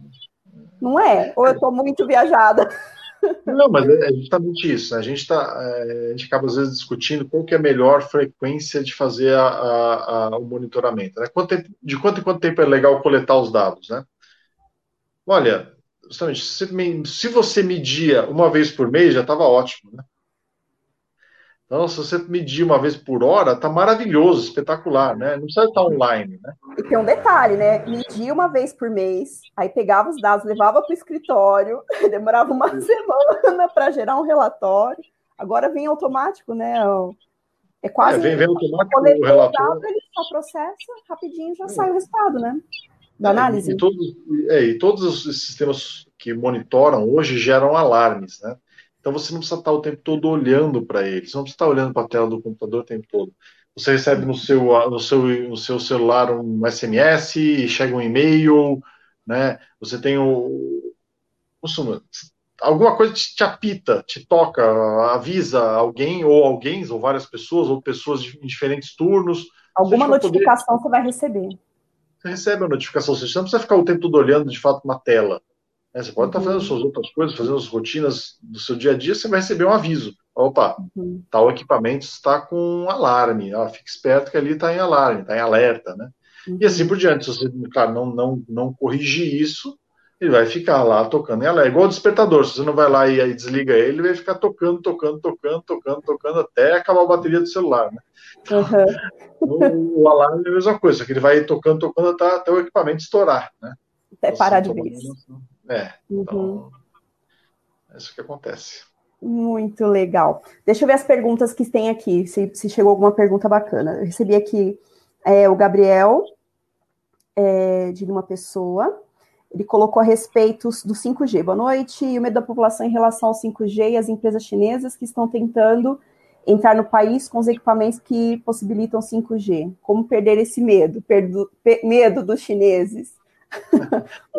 Não é? Ou eu estou muito viajada? (laughs) Não, mas é justamente isso. Né? A gente tá, é, a gente acaba às vezes discutindo qual que é a melhor frequência de fazer a, a, a, o monitoramento. Né? Quanto tempo, de quanto em quanto tempo é legal coletar os dados, né? Olha, justamente, se, se você media uma vez por mês, já estava ótimo, né? Então, se você medir uma vez por hora, tá maravilhoso, espetacular, né? Não precisa estar online, né? E tem um detalhe, né? Medir uma vez por mês, aí pegava os dados, levava para o escritório, (laughs) demorava uma semana para gerar um relatório, Agora vem automático, né? É quase. É, vem, vem automático o relatório. ele só processa, rapidinho já é. sai o resultado, né? Da análise. E, e, todos, é, e todos os sistemas que monitoram hoje geram alarmes, né? Então você não precisa estar o tempo todo olhando para eles, não precisa estar olhando para a tela do computador o tempo todo. Você recebe no seu, no seu, no seu celular um SMS, chega um e-mail, né? Você tem o. Alguma coisa te, te apita, te toca, avisa alguém, ou alguém, ou várias pessoas, ou pessoas em diferentes turnos. Alguma notificação poder... você vai receber. Você recebe a notificação, você não precisa ficar o tempo todo olhando de fato uma tela. Né? Você pode estar fazendo uhum. suas outras coisas, fazendo as rotinas do seu dia a dia, você vai receber um aviso. Opa, uhum. tal equipamento está com um alarme. Ah, fique esperto que ali está em alarme, está em alerta, né? Uhum. E assim por diante. Se você, claro, não, não, não corrigir isso, ele vai ficar lá tocando em alerta. É igual o despertador. Se você não vai lá e aí desliga ele, ele vai ficar tocando, tocando, tocando, tocando, tocando até acabar a bateria do celular, né? Uhum. (laughs) o, o, alarme é a mesma coisa, que ele vai tocando, tocando até, até o equipamento estourar, né? Até parar de vez. É, uhum. então, é isso que acontece. Muito legal. Deixa eu ver as perguntas que tem aqui, se, se chegou alguma pergunta bacana. Eu recebi aqui é, o Gabriel, é, de uma pessoa, ele colocou a respeito do 5G. Boa noite. E o medo da população em relação ao 5G e as empresas chinesas que estão tentando entrar no país com os equipamentos que possibilitam 5G. Como perder esse medo? Perdo, medo dos chineses.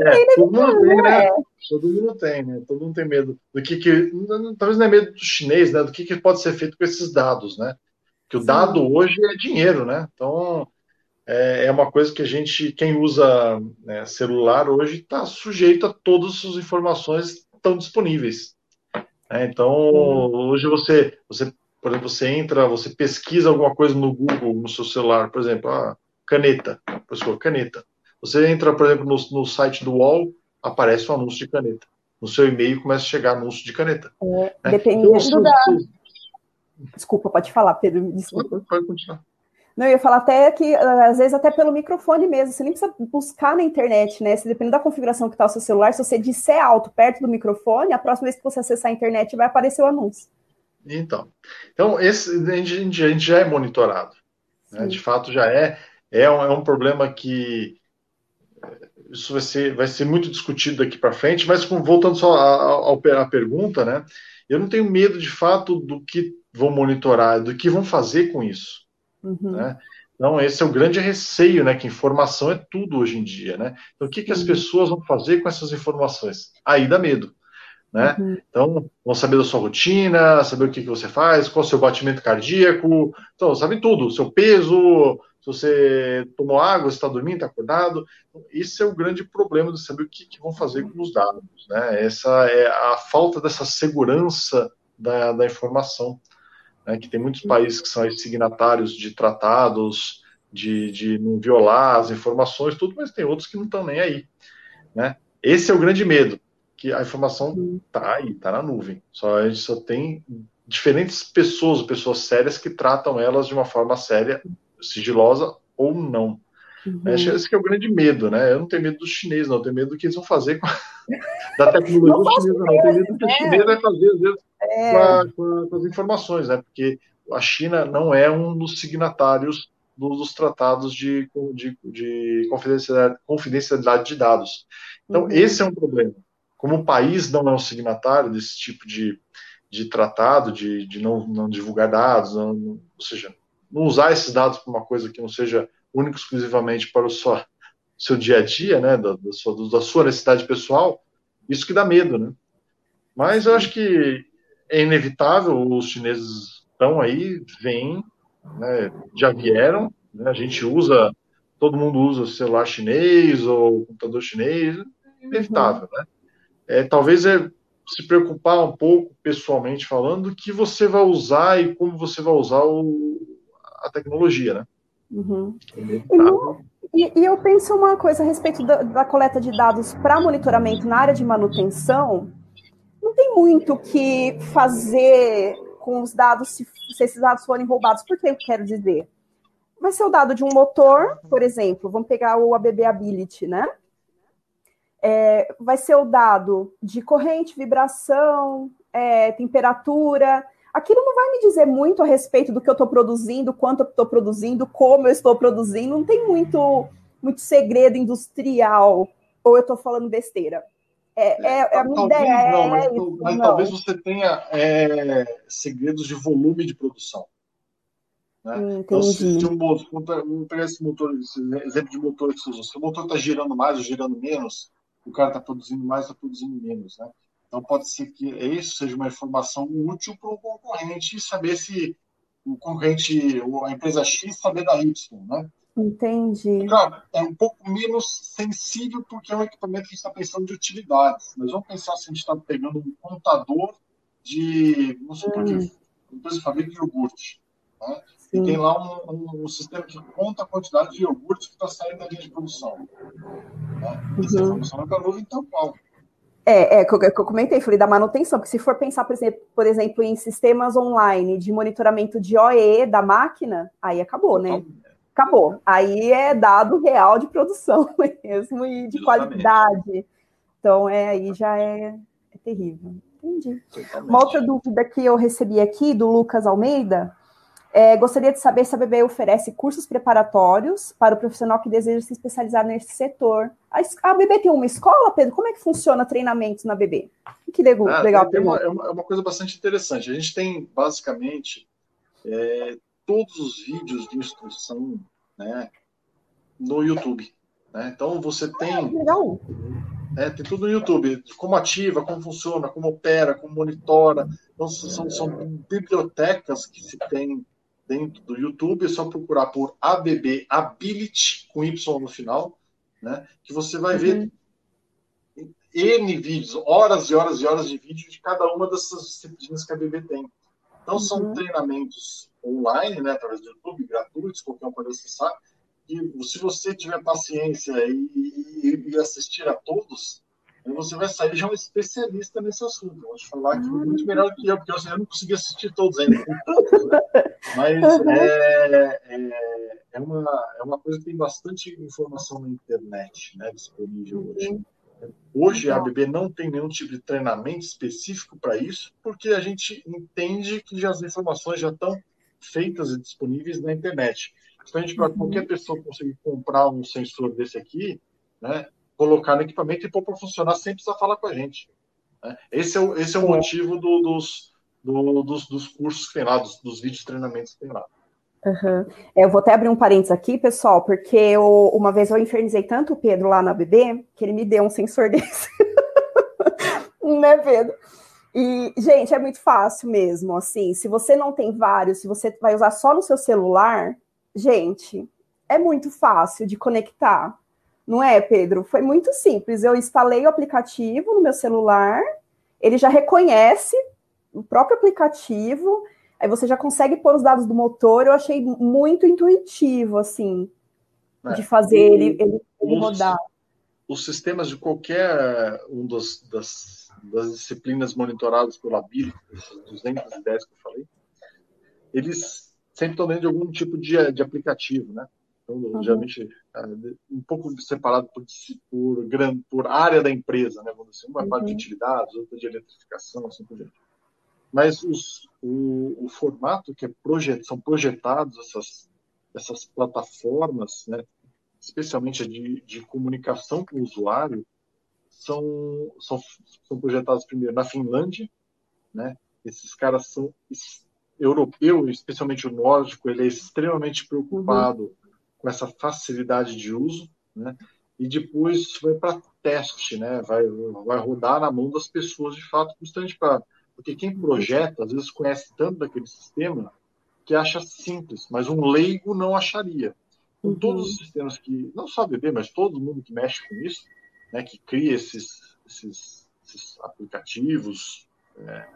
É, todo mundo tem, né? É. Todo mundo tem, né? Todo mundo tem medo do que, que talvez não é medo do chinês, né? Do que, que pode ser feito com esses dados, né? Que o Sim. dado hoje é dinheiro, né? Então é, é uma coisa que a gente, quem usa né, celular hoje, está sujeito a todas as suas informações que estão disponíveis. Né? Então hoje você, você, por exemplo, você entra, você pesquisa alguma coisa no Google, no seu celular, por exemplo, a caneta, pessoa caneta você entra, por exemplo, no, no site do UOL, aparece um anúncio de caneta. No seu e-mail começa a chegar anúncio de caneta. É, né? Dependendo então, da. Desculpa, pode falar, Pedro. Desculpa. Pode, continuar. Não, eu ia falar até que, às vezes, até pelo microfone mesmo. Você nem precisa buscar na internet, né? Se dependendo da configuração que está o seu celular, se você disser alto perto do microfone, a próxima vez que você acessar a internet vai aparecer o anúncio. Então, então esse, a, gente, a gente já é monitorado. Né? De fato, já é. É um, é um problema que isso vai ser, vai ser muito discutido daqui para frente, mas voltando só à, pergunta, né? Eu não tenho medo de fato do que vão monitorar, do que vão fazer com isso. Uhum. Né? Então, esse é o grande receio, né? Que informação é tudo hoje em dia, né? Então, o que, que as pessoas vão fazer com essas informações? Aí dá medo. Né? Uhum. Então, vão saber da sua rotina, saber o que, que você faz, qual o seu batimento cardíaco, então, sabem tudo, o seu peso, se você tomou água, está dormindo, está acordado. Esse é o grande problema de saber o que, que, vão fazer com os dados. Né? Essa é a falta dessa segurança da, da informação. Né? Que tem muitos países que são signatários de tratados, de, de não violar as informações, tudo, mas tem outros que não estão nem aí. Né? Esse é o grande medo, que a informação está aí, está na nuvem. Só a gente só tem diferentes pessoas, pessoas sérias que tratam elas de uma forma séria sigilosa ou não. Uhum. Esse que é o grande medo, né? Eu não tenho medo dos chineses, não. Eu tenho medo do que eles vão fazer com a... (laughs) da tecnologia chinesa, não. Eu tenho medo do que o chinês vai fazer, às vezes, é. com, a, com, a, com, as informações, né? Porque a China não é um dos signatários dos, dos tratados de, de, de confidencialidade, confidencialidade, de dados. Então, uhum. esse é um problema. Como o país não é um signatário desse tipo de, de tratado, de, de não, não divulgar dados, não, ou seja, não usar esses dados para uma coisa que não seja única exclusivamente para o seu, seu dia a dia, né, da, da, sua, da sua necessidade pessoal, isso que dá medo, né? Mas eu acho que é inevitável, os chineses estão aí, vêm, né, já vieram, né, a gente usa, todo mundo usa celular chinês ou computador chinês, é inevitável, né? É, talvez é se preocupar um pouco, pessoalmente falando, do que você vai usar e como você vai usar o, a tecnologia, né? Uhum. E, no, e, e, eu penso uma coisa a respeito da, da coleta de dados para monitoramento na área de manutenção. Não tem muito o que fazer com os dados se, se esses dados forem roubados. Por que eu quero dizer? Vai ser o dado de um motor, por exemplo, vamos pegar o ABB Ability, né? É, vai ser o dado de corrente, vibração, é, temperatura, aquilo não vai me dizer muito a respeito do que eu estou produzindo, quanto eu estou produzindo, como eu estou produzindo, não tem muito, muito segredo industrial, ou eu estou falando besteira. É, é, é a minha talvez ideia. Não, é mas, isso, mas não. talvez você tenha é, segredos de volume de produção. Né? Hum, então, se, um motor, vamos pegar esse motor, esse exemplo de motor que você usou, se o motor está girando mais ou girando menos, o cara está produzindo mais ou está produzindo menos. Né? Então, pode ser que isso seja uma informação útil para o concorrente saber se o concorrente, a empresa X, saber da Y. Né? Entendi. Claro, é um pouco menos sensível porque é um equipamento que a gente está pensando de utilidades. Mas vamos pensar se a gente está pegando um contador de, vamos supor hum. que empresa fabrica iogurte. Né? E tem lá um, um, um, sistema que conta a quantidade de iogurte que está saindo da linha de produção. Né? Essa uhum. informação é para nuvem tal qual. É, é, que eu, eu comentei, falei da manutenção, porque se for pensar, por exemplo, por exemplo, em sistemas online de monitoramento de OE da máquina, aí acabou, né? Acabou. Aí é dado real de produção (laughs) mesmo e de qualidade. Então, é, aí já é, é terrível. Entendi. Uma outra dúvida que eu recebi aqui do Lucas Almeida é, gostaria de saber se a BB oferece cursos preparatórios para o profissional que deseja se especializar nesse setor. A, a BB tem uma escola, Pedro? Como é que funciona treinamentos na BB? Que legal. Ah, legal é, uma, é, uma, coisa bastante interessante. A gente tem, basicamente, é, todos os vídeos de instrução né, no YouTube. Né? Então, você tem... Ah, legal. É, tem tudo no YouTube, como ativa, como funciona, como opera, como monitora. Então, são, são bibliotecas que se tem dentro do YouTube, é só procurar por ABB Ability, com Y no final, né? Que você vai uhum. ver N vídeos, horas e horas e horas de vídeo de cada uma dessas disciplinas que a ABB tem. Então, são uhum. treinamentos online, né, através do YouTube, gratuitos, qualquer um pode acessar. E se você tiver paciência e, e, e assistir a todos, você vai sair já um especialista nesse assunto. Eu vou te falar que uhum. muito melhor que eu, porque eu, não consegui assistir todos ainda. (laughs) Mas é, é, é, uma, é uma coisa que tem bastante informação na internet né, disponível hoje. Uhum. Hoje a ABB não tem nenhum tipo de treinamento específico para isso, porque a gente entende que já as informações já estão feitas e disponíveis na internet. Justamente para uhum. qualquer pessoa conseguir comprar um sensor desse aqui, né, colocar no equipamento e pôr para funcionar sem precisar falar com a gente. Né? Esse, é o, esse é o motivo do, dos, do, dos, dos cursos que tem lá, dos, dos vídeos de treinamentos que tem lá. Uhum. Eu vou até abrir um parênteses aqui, pessoal, porque eu, uma vez eu infernizei tanto o Pedro lá na BB que ele me deu um sensor (laughs) desse. né, Pedro? E, gente, é muito fácil mesmo. Assim, se você não tem vários, se você vai usar só no seu celular, gente, é muito fácil de conectar. Não é, Pedro? Foi muito simples. Eu instalei o aplicativo no meu celular, ele já reconhece o próprio aplicativo, aí você já consegue pôr os dados do motor. Eu achei muito intuitivo, assim, é, de fazer ele, ele, ele os, rodar. Os sistemas de qualquer um dos, das, das disciplinas monitoradas pela BIL, esses 210 que eu falei, eles sempre estão dentro de algum tipo de, de aplicativo, né? Então, uhum. geralmente, um pouco separado por, por, por área da empresa, né? Vamos dizer, uma uhum. parte de utilidades, outra de eletrificação, assim por diante. Mas os, o, o, formato que é projet, são projetados essas, essas plataformas, né? especialmente de, de comunicação com o usuário, são, são, são projetados primeiro na Finlândia, né? Esses caras são europeu, especialmente o nórdico, ele é extremamente preocupado uhum com essa facilidade de uso, né? E depois vai para teste, né? Vai, vai rodar na mão das pessoas de fato, justamente para porque quem projeta às vezes conhece tanto daquele sistema que acha simples, mas um leigo não acharia. Com uhum. todos os sistemas que não só BB, mas todo mundo que mexe com isso, né? Que cria esses, esses, esses aplicativos, é,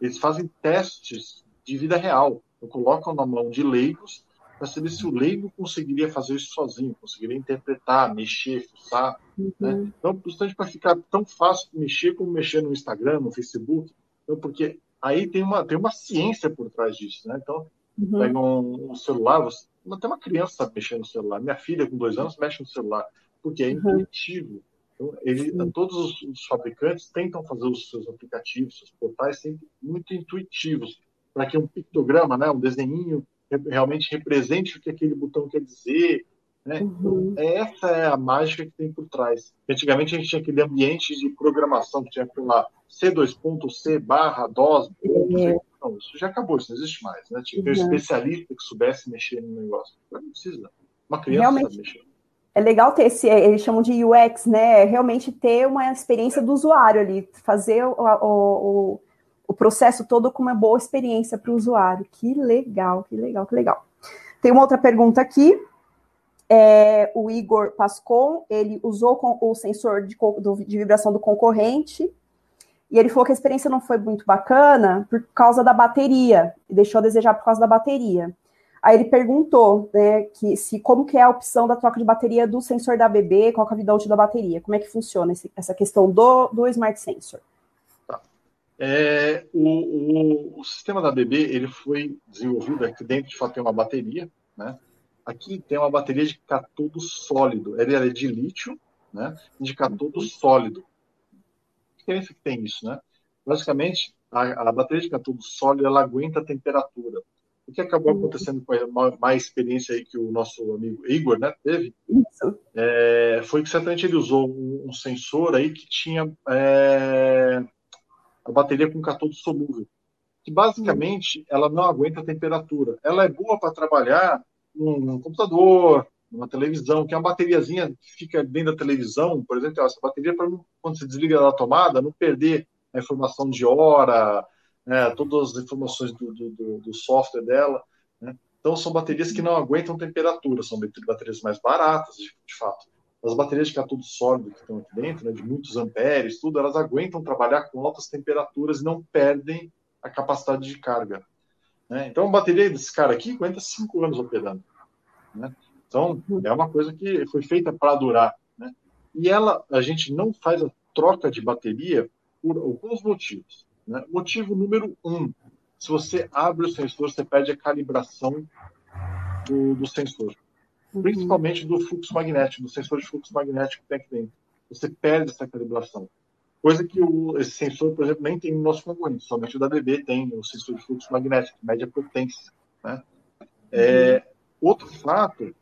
eles fazem testes de vida real, então, colocam na mão de leigos para saber se o leigo conseguiria fazer isso sozinho, conseguiria interpretar, mexer, fuçar. Uhum. Né? Então, justamente para ficar tão fácil de mexer como mexer no Instagram, no Facebook, então, porque aí tem uma, tem uma ciência por trás disso. Né? Então, uhum. pega um, um celular, você, até uma criança sabe mexer no celular. Minha filha, com dois anos, mexe no celular, porque é uhum. intuitivo. Então, ele, todos os, os, fabricantes tentam fazer os seus aplicativos, seus portais sempre muito intuitivos, para que um pictograma, né, um desenho, realmente represente o que aquele botão quer dizer. Né? Uhum. Então, essa é a mágica que tem por trás. Antigamente a gente tinha aquele ambiente de programação que tinha que lá C2.C barra DOS. É. Não, isso já acabou, isso não existe mais. Né? Tinha que ter um uhum. especialista que soubesse mexer no negócio. Agora não precisa. Uma criança realmente, sabe mexer. É legal ter esse, eles chamam de UX, né? Realmente ter uma experiência do usuário ali, fazer o, o, o processo todo com uma boa experiência para o usuário. Que legal, que legal, que legal. Tem uma outra pergunta aqui. É, o Igor Pascon, ele usou o sensor de, de vibração do concorrente e ele falou que a experiência não foi muito bacana por causa da bateria, e deixou a desejar por causa da bateria. Aí ele perguntou, né, que se como que é a opção da troca de bateria do sensor da BB, qual é a vida útil da bateria, como é que funciona esse, essa questão do, do Smart Sensor? É, o, o, o, sistema da BB ele foi desenvolvido aqui dentro de fato tem uma bateria, né? Aqui tem uma bateria de catodo sólido, ela é de lítio, né? De catodo sólido. Que diferença que tem isso, né? Basicamente, a, a bateria de catodo sólido ela aguenta a temperatura. O que acabou uhum. acontecendo com a má experiência aí que o nosso amigo Igor né, teve é, foi que certamente ele usou um, um sensor aí que tinha é, a bateria com catodo solúvel, que basicamente ela não aguenta a temperatura. Ela é boa para trabalhar num, num, computador, numa televisão, que é uma bateriazinha que fica dentro da televisão, por exemplo, essa bateria para quando você desliga da tomada não perder a informação de hora, né, todas as informações do, do, do software dela. Né? Então, são baterias que não aguentam temperatura, são baterias mais baratas, de, de fato. As baterias de cátodo sólido que estão aqui dentro, né, de muitos amperes, tudo, elas aguentam trabalhar com altas temperaturas e não perdem a capacidade de carga. Né? Então, a bateria desse cara aqui aguenta cinco anos operando. Né? Então, é uma coisa que foi feita para durar. Né? E ela, a gente não faz a troca de bateria por alguns motivos. Né? Motivo número um: se você abre o sensor, você perde a calibração do, do sensor, principalmente do fluxo magnético, do sensor de fluxo magnético que tem aqui dentro. Você perde essa calibração. Coisa que o, esse sensor, por exemplo, nem tem no nosso concorrente, somente o da BB tem o sensor de fluxo magnético, média potência. Né? É, outro fato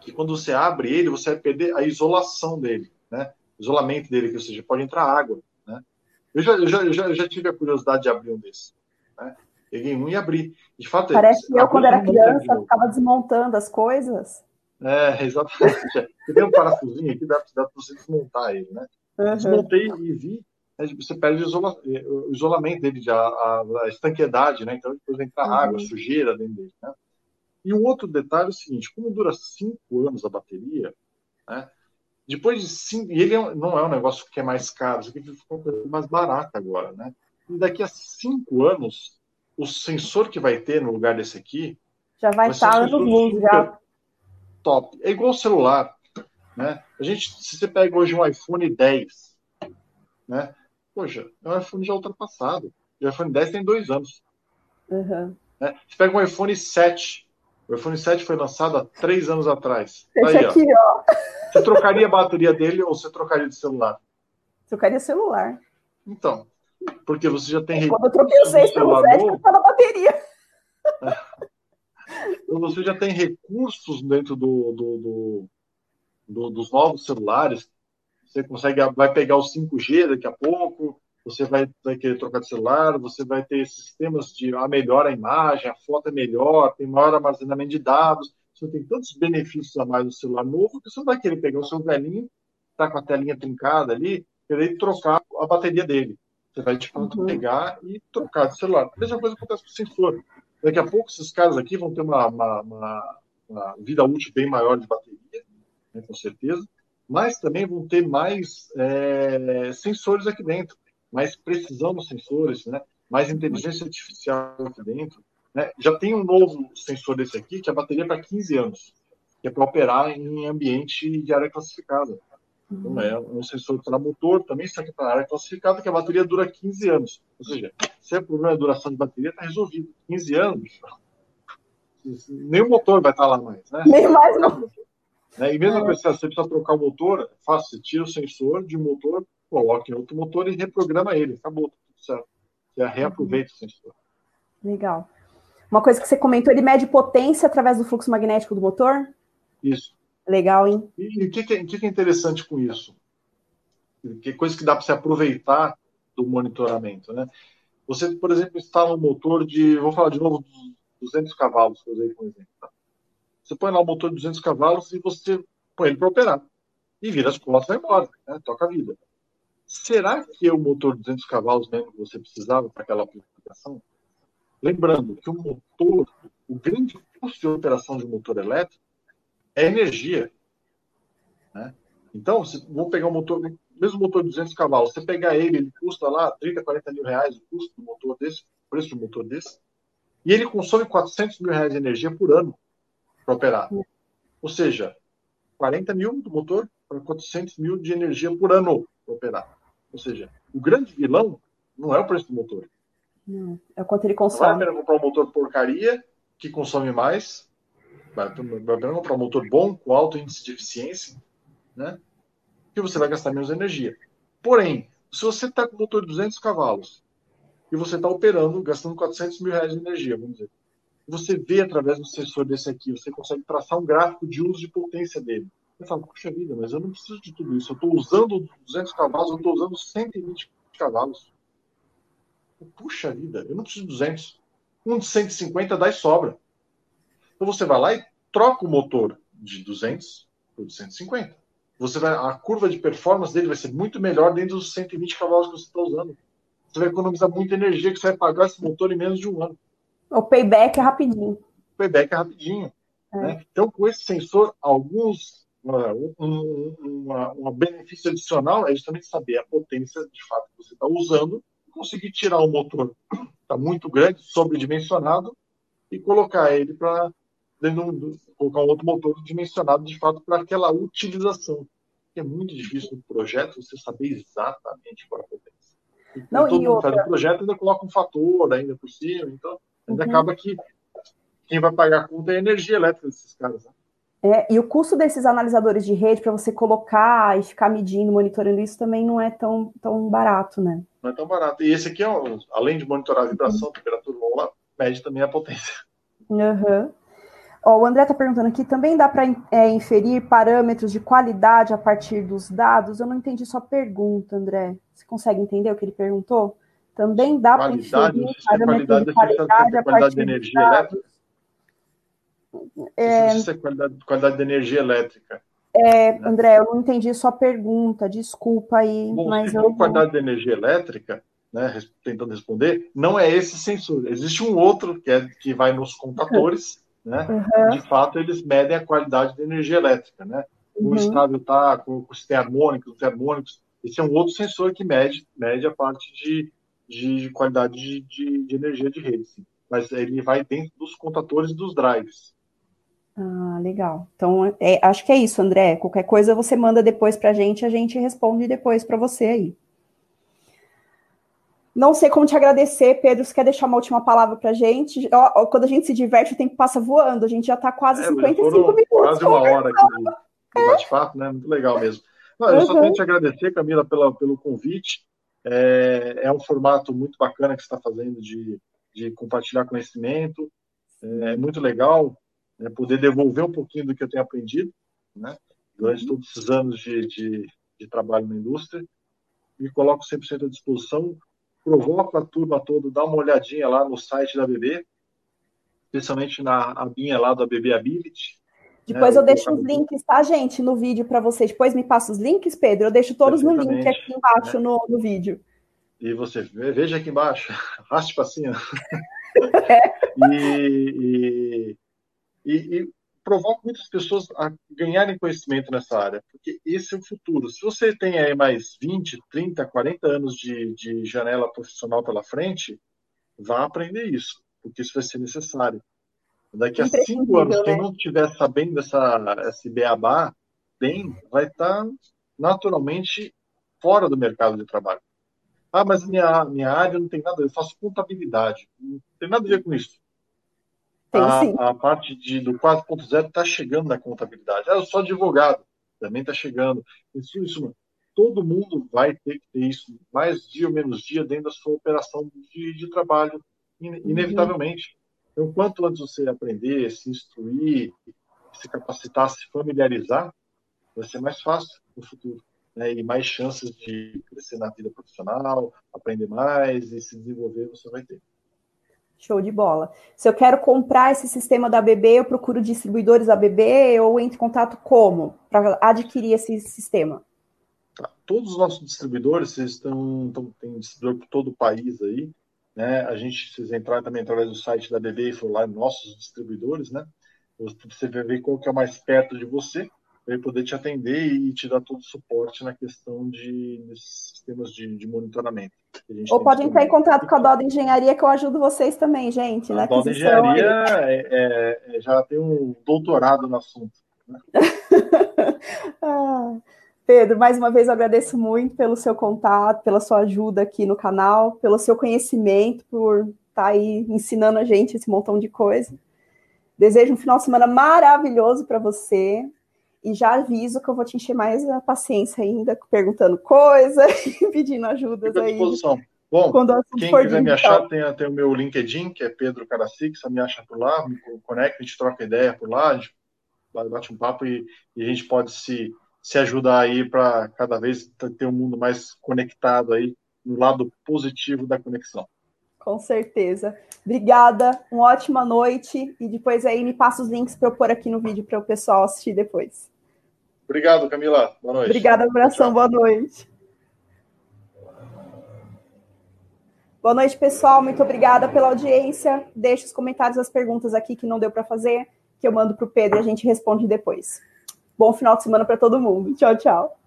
que quando você abre ele, você vai perder a isolação dele, né? isolamento dele, que ou seja, pode entrar água. Eu já, eu já, eu já, já tive a curiosidade de abrir um desses. Né? Peguei um e abri. De fato, Parece que eu, quando era criança, ficava desmontando as coisas. É, (laughs) exatamente. Você tem um parafusinho aqui, dá, dá para você desmontar ele, né? Uhum. Desmontei e vi, né, você perde o, isola, o isolamento dele, a, a, a, estanqueidade, né? Então depois entra uhum. água, sujeira dentro dele, né? E um outro detalhe é o seguinte, como dura cinco anos a bateria, né? Depois de cinco, e ele é não é um negócio que é mais caro, isso aqui ficou mais barato agora, né? E daqui a cinco anos, o sensor que vai ter no lugar desse aqui já vai, vai estar anos luz já. Top. É igual o celular, né? A gente, se você pega hoje um iPhone 10, né? Poxa, é um iPhone já ultrapassado. O iPhone 10 tem dois anos. Uhum. Né? Você pega um iPhone 7. O iPhone 7 foi lançado há três anos atrás. Esse Aí, aqui, ó. ó. Você trocaria a bateria dele ou você trocaria de celular? Trocaria celular. Então, porque você já tem. Quando eu troquei o 6 pelo 7, tá na bateria. (laughs) Então você já tem recursos dentro do, do, do, do, dos novos celulares. Você consegue, vai pegar o 5G daqui a pouco, você vai, vai querer trocar de celular, você vai ter sistemas de a melhor a imagem, a foto é melhor, tem maior armazenamento de dados você tem tantos benefícios a mais no celular novo que você não vai querer pegar o seu velhinho, tá com a telinha trincada ali, querer trocar a bateria dele. Você vai, fato, uhum. pegar e trocar de celular. A mesma coisa acontece com o sensor. Daqui a pouco, esses caras aqui vão ter uma, uma, uma, uma vida útil bem maior de bateria, né, com certeza, mas também vão ter mais é, sensores aqui dentro, mais precisão nos sensores, né, mais inteligência artificial aqui dentro. Né? Já tem um novo sensor desse aqui, que é a bateria para 15 anos, que é para operar em ambiente de área classificada. Então, é um sensor para motor, também está aqui para área classificada, que a bateria dura 15 anos. Ou seja, se é problema de duração de bateria, está resolvido. 15 anos, nem o motor vai estar lá mais. Né? Nem mais não. Né? E mesmo se você precisa trocar o motor, é fácil. Você tira o sensor de motor, coloca em outro motor e reprograma ele. Acabou, tudo certo. Você reaproveita o sensor. Legal. Uma coisa que você comentou, ele mede potência através do fluxo magnético do motor? Isso. Legal, hein? E o que, que, que, é interessante com isso? Que coisa que dá para se aproveitar do monitoramento, né? Você, por exemplo, instala um motor de, vou falar de novo, 200 cavalos, que eu usei exemplo. Tá? Você põe lá um motor de 200 cavalos e você põe ele para operar. E vira as costas e vai embora, né? toca a vida. Será que é o motor de 200 cavalos mesmo que você precisava para aquela aplicação? Lembrando que o motor, o grande custo de operação de um motor elétrico é energia. Né? Então, se, vamos pegar um motor, mesmo motor de 200 cavalos, você pegar ele, ele custa lá 30, 40 mil reais o custo do motor desse, o preço do motor desse, e ele consome 400 mil reais de energia por ano para operar. Ou seja, 40 mil do motor para 400 mil de energia por ano para operar. Ou seja, o grande vilão não é o preço do motor. Não, é o quanto ele consome. Não vale a pena comprar um motor porcaria, que consome mais, vale a pena comprar um motor bom, com alto índice de eficiência, né? que você vai gastar menos energia. Porém, se você está com motor de 200 cavalos e você está operando, gastando 400 mil reais de energia, vamos dizer, você vê através do sensor desse aqui, você consegue traçar um gráfico de uso de potência dele. Você fala, puxa vida, mas eu não preciso de tudo isso. Eu estou usando 200 cavalos, eu estou usando 120 cavalos. Puxa vida, eu não preciso de 200. Um de 150 dá e sobra. Então você vai lá e troca o motor de 200 por 150 você vai, a curva de performance dele vai ser muito melhor dentro dos 120 cavalos que você está usando. Você vai economizar muita energia que você vai pagar esse motor em menos de um ano. O payback é rapidinho. O payback é rapidinho. É. Né? Então, com esse sensor, alguns um, um, um, benefício adicional é justamente saber a potência de fato que você está usando conseguir tirar o motor está muito grande, sobredimensionado, e colocar ele para colocar um outro motor dimensionado de fato para aquela utilização. É muito difícil no projeto você saber exatamente qual é a potência. Então, Não, todo mundo outra... faz um projeto ainda coloca um fator ainda por cima, então ainda uhum. acaba que quem vai pagar a conta é a energia elétrica desses caras. Né? É, e o custo desses analisadores de rede para você colocar e ficar medindo, monitorando isso também não é tão, tão barato, né? Não é tão barato. E esse aqui, ó, além de monitorar a vibração, uhum. temperatura, lá, mede também a potência. Uhum. Ó, o André está perguntando aqui, também dá para é, inferir parâmetros de qualidade a partir dos dados? Eu não entendi sua pergunta, André. Você consegue entender o que ele perguntou? Também dá para inferir parâmetros de qualidade a partir de energia elétrica? É, isso é qualidade, qualidade de energia elétrica. É, né? André, eu não entendi sua pergunta, desculpa aí. Bom, mas se for qualidade de energia elétrica, né, tentando responder, não é esse sensor. Existe um outro que, é, que vai nos contadores, né? Uhum. De fato, eles medem a qualidade da energia elétrica, né? Uhum. O estável está com os termônicos, os termônicos. Esse é um outro sensor que mede, mede a parte de, de qualidade de, de, de energia de rede. Sim. Mas ele vai dentro dos contadores dos drives. Ah, legal. Então, é, acho que é isso, André. Qualquer coisa você manda depois para a gente, a gente responde depois para você aí. Não sei como te agradecer, Pedro. Você quer deixar uma última palavra para a gente? Ó, quando a gente se diverte, o tempo passa voando. A gente já está quase é, 55 minutos. Quase uma hora aqui de, de bate-papo, né? Muito legal mesmo. Não, eu uhum. só tenho que te agradecer, Camila, pela, pelo convite. É, é, um formato muito bacana que você está fazendo de, de compartilhar conhecimento. É, é muito legal né, poder devolver um pouquinho do que eu tenho aprendido né, durante uhum. todos esses anos de, de, de trabalho na indústria. Me coloco 100% à disposição provoco a turma toda, dá uma olhadinha lá no site da BB, especialmente na abinha lá da BB Ability. Depois né, eu deixo os links, tá, gente, no vídeo para vocês. Depois me passa os links, Pedro. Eu deixo todos no link aqui embaixo né? no, no vídeo. E você veja aqui embaixo, (laughs) arraste para cima. (laughs) É. e, e, e, provoca muitas pessoas a ganharem conhecimento nessa área, porque esse é o futuro. Se você tem aí mais 20, 30, 40 anos de, de janela profissional pela frente, vá aprender isso, porque isso vai ser necessário. Daqui a cinco anos, né? quem não estiver sabendo essa, esse beabá bem, vai estar naturalmente fora do mercado de trabalho. Ah, mas minha, minha área não tem nada, eu faço contabilidade. Não tem nada a ver com isso. Tem, a, a, parte de, do 4.0 está chegando na contabilidade. Ah, eu sou advogado, também está chegando. Isso, isso, todo mundo vai ter que ter isso, mais dia ou menos dia, dentro da sua operação de, de trabalho inevitavelmente. Então, quanto antes você aprender, se instruir, se capacitar, se familiarizar, vai ser mais fácil no futuro. Né? E mais chances de crescer na vida profissional, aprender mais e se desenvolver você vai ter. Show de bola. Se eu quero comprar esse sistema da BB, eu procuro distribuidores da BB ou entro em contato como para adquirir esse sistema? Tá. Todos os nossos distribuidores, vocês estão, estão tem distribuidor por todo o país aí, né? A gente, vocês entrarem também através do site da BB e for lá nossos distribuidores, né? Você vai ver qual que é mais perto de você, ele poder te atender e te dar todo o suporte na questão de sistemas de, de monitoramento. Ou pode entrar em contato com a Doda Engenharia, que eu ajudo vocês também, gente. A Doda Engenharia é, é, é, já tem um doutorado no assunto. Né? (laughs) ah, Pedro, mais uma vez eu agradeço muito pelo seu contato, pela sua ajuda aqui no canal, pelo seu conhecimento, por estar tá aí ensinando a gente esse montão de coisa. Desejo um final de semana maravilhoso para você. E já aviso que eu vou te encher mais a paciência ainda, perguntando coisa (laughs) e pedindo ajudas aí. Disposição. Bom, quem quiser me achar, tem, tem o meu LinkedIn, que é Pedro Caracic, você me acha por lá, me conecta, a gente troca ideia por lá, a gente bate um papo e, e a gente pode se, se ajudar aí para cada vez ter um mundo mais conectado aí, no lado positivo da conexão. Com certeza. Obrigada, uma ótima noite e depois aí me passa os links para eu pôr aqui no vídeo para o pessoal assistir depois. Obrigado, Camila. Boa noite. Obrigada, abração. Boa noite. Boa noite, pessoal. Muito obrigada pela audiência. Deixe os comentários, as perguntas aqui que não deu para fazer, que eu mando para o Pedro e a gente responde depois. Bom final de semana para todo mundo. Tchau, tchau.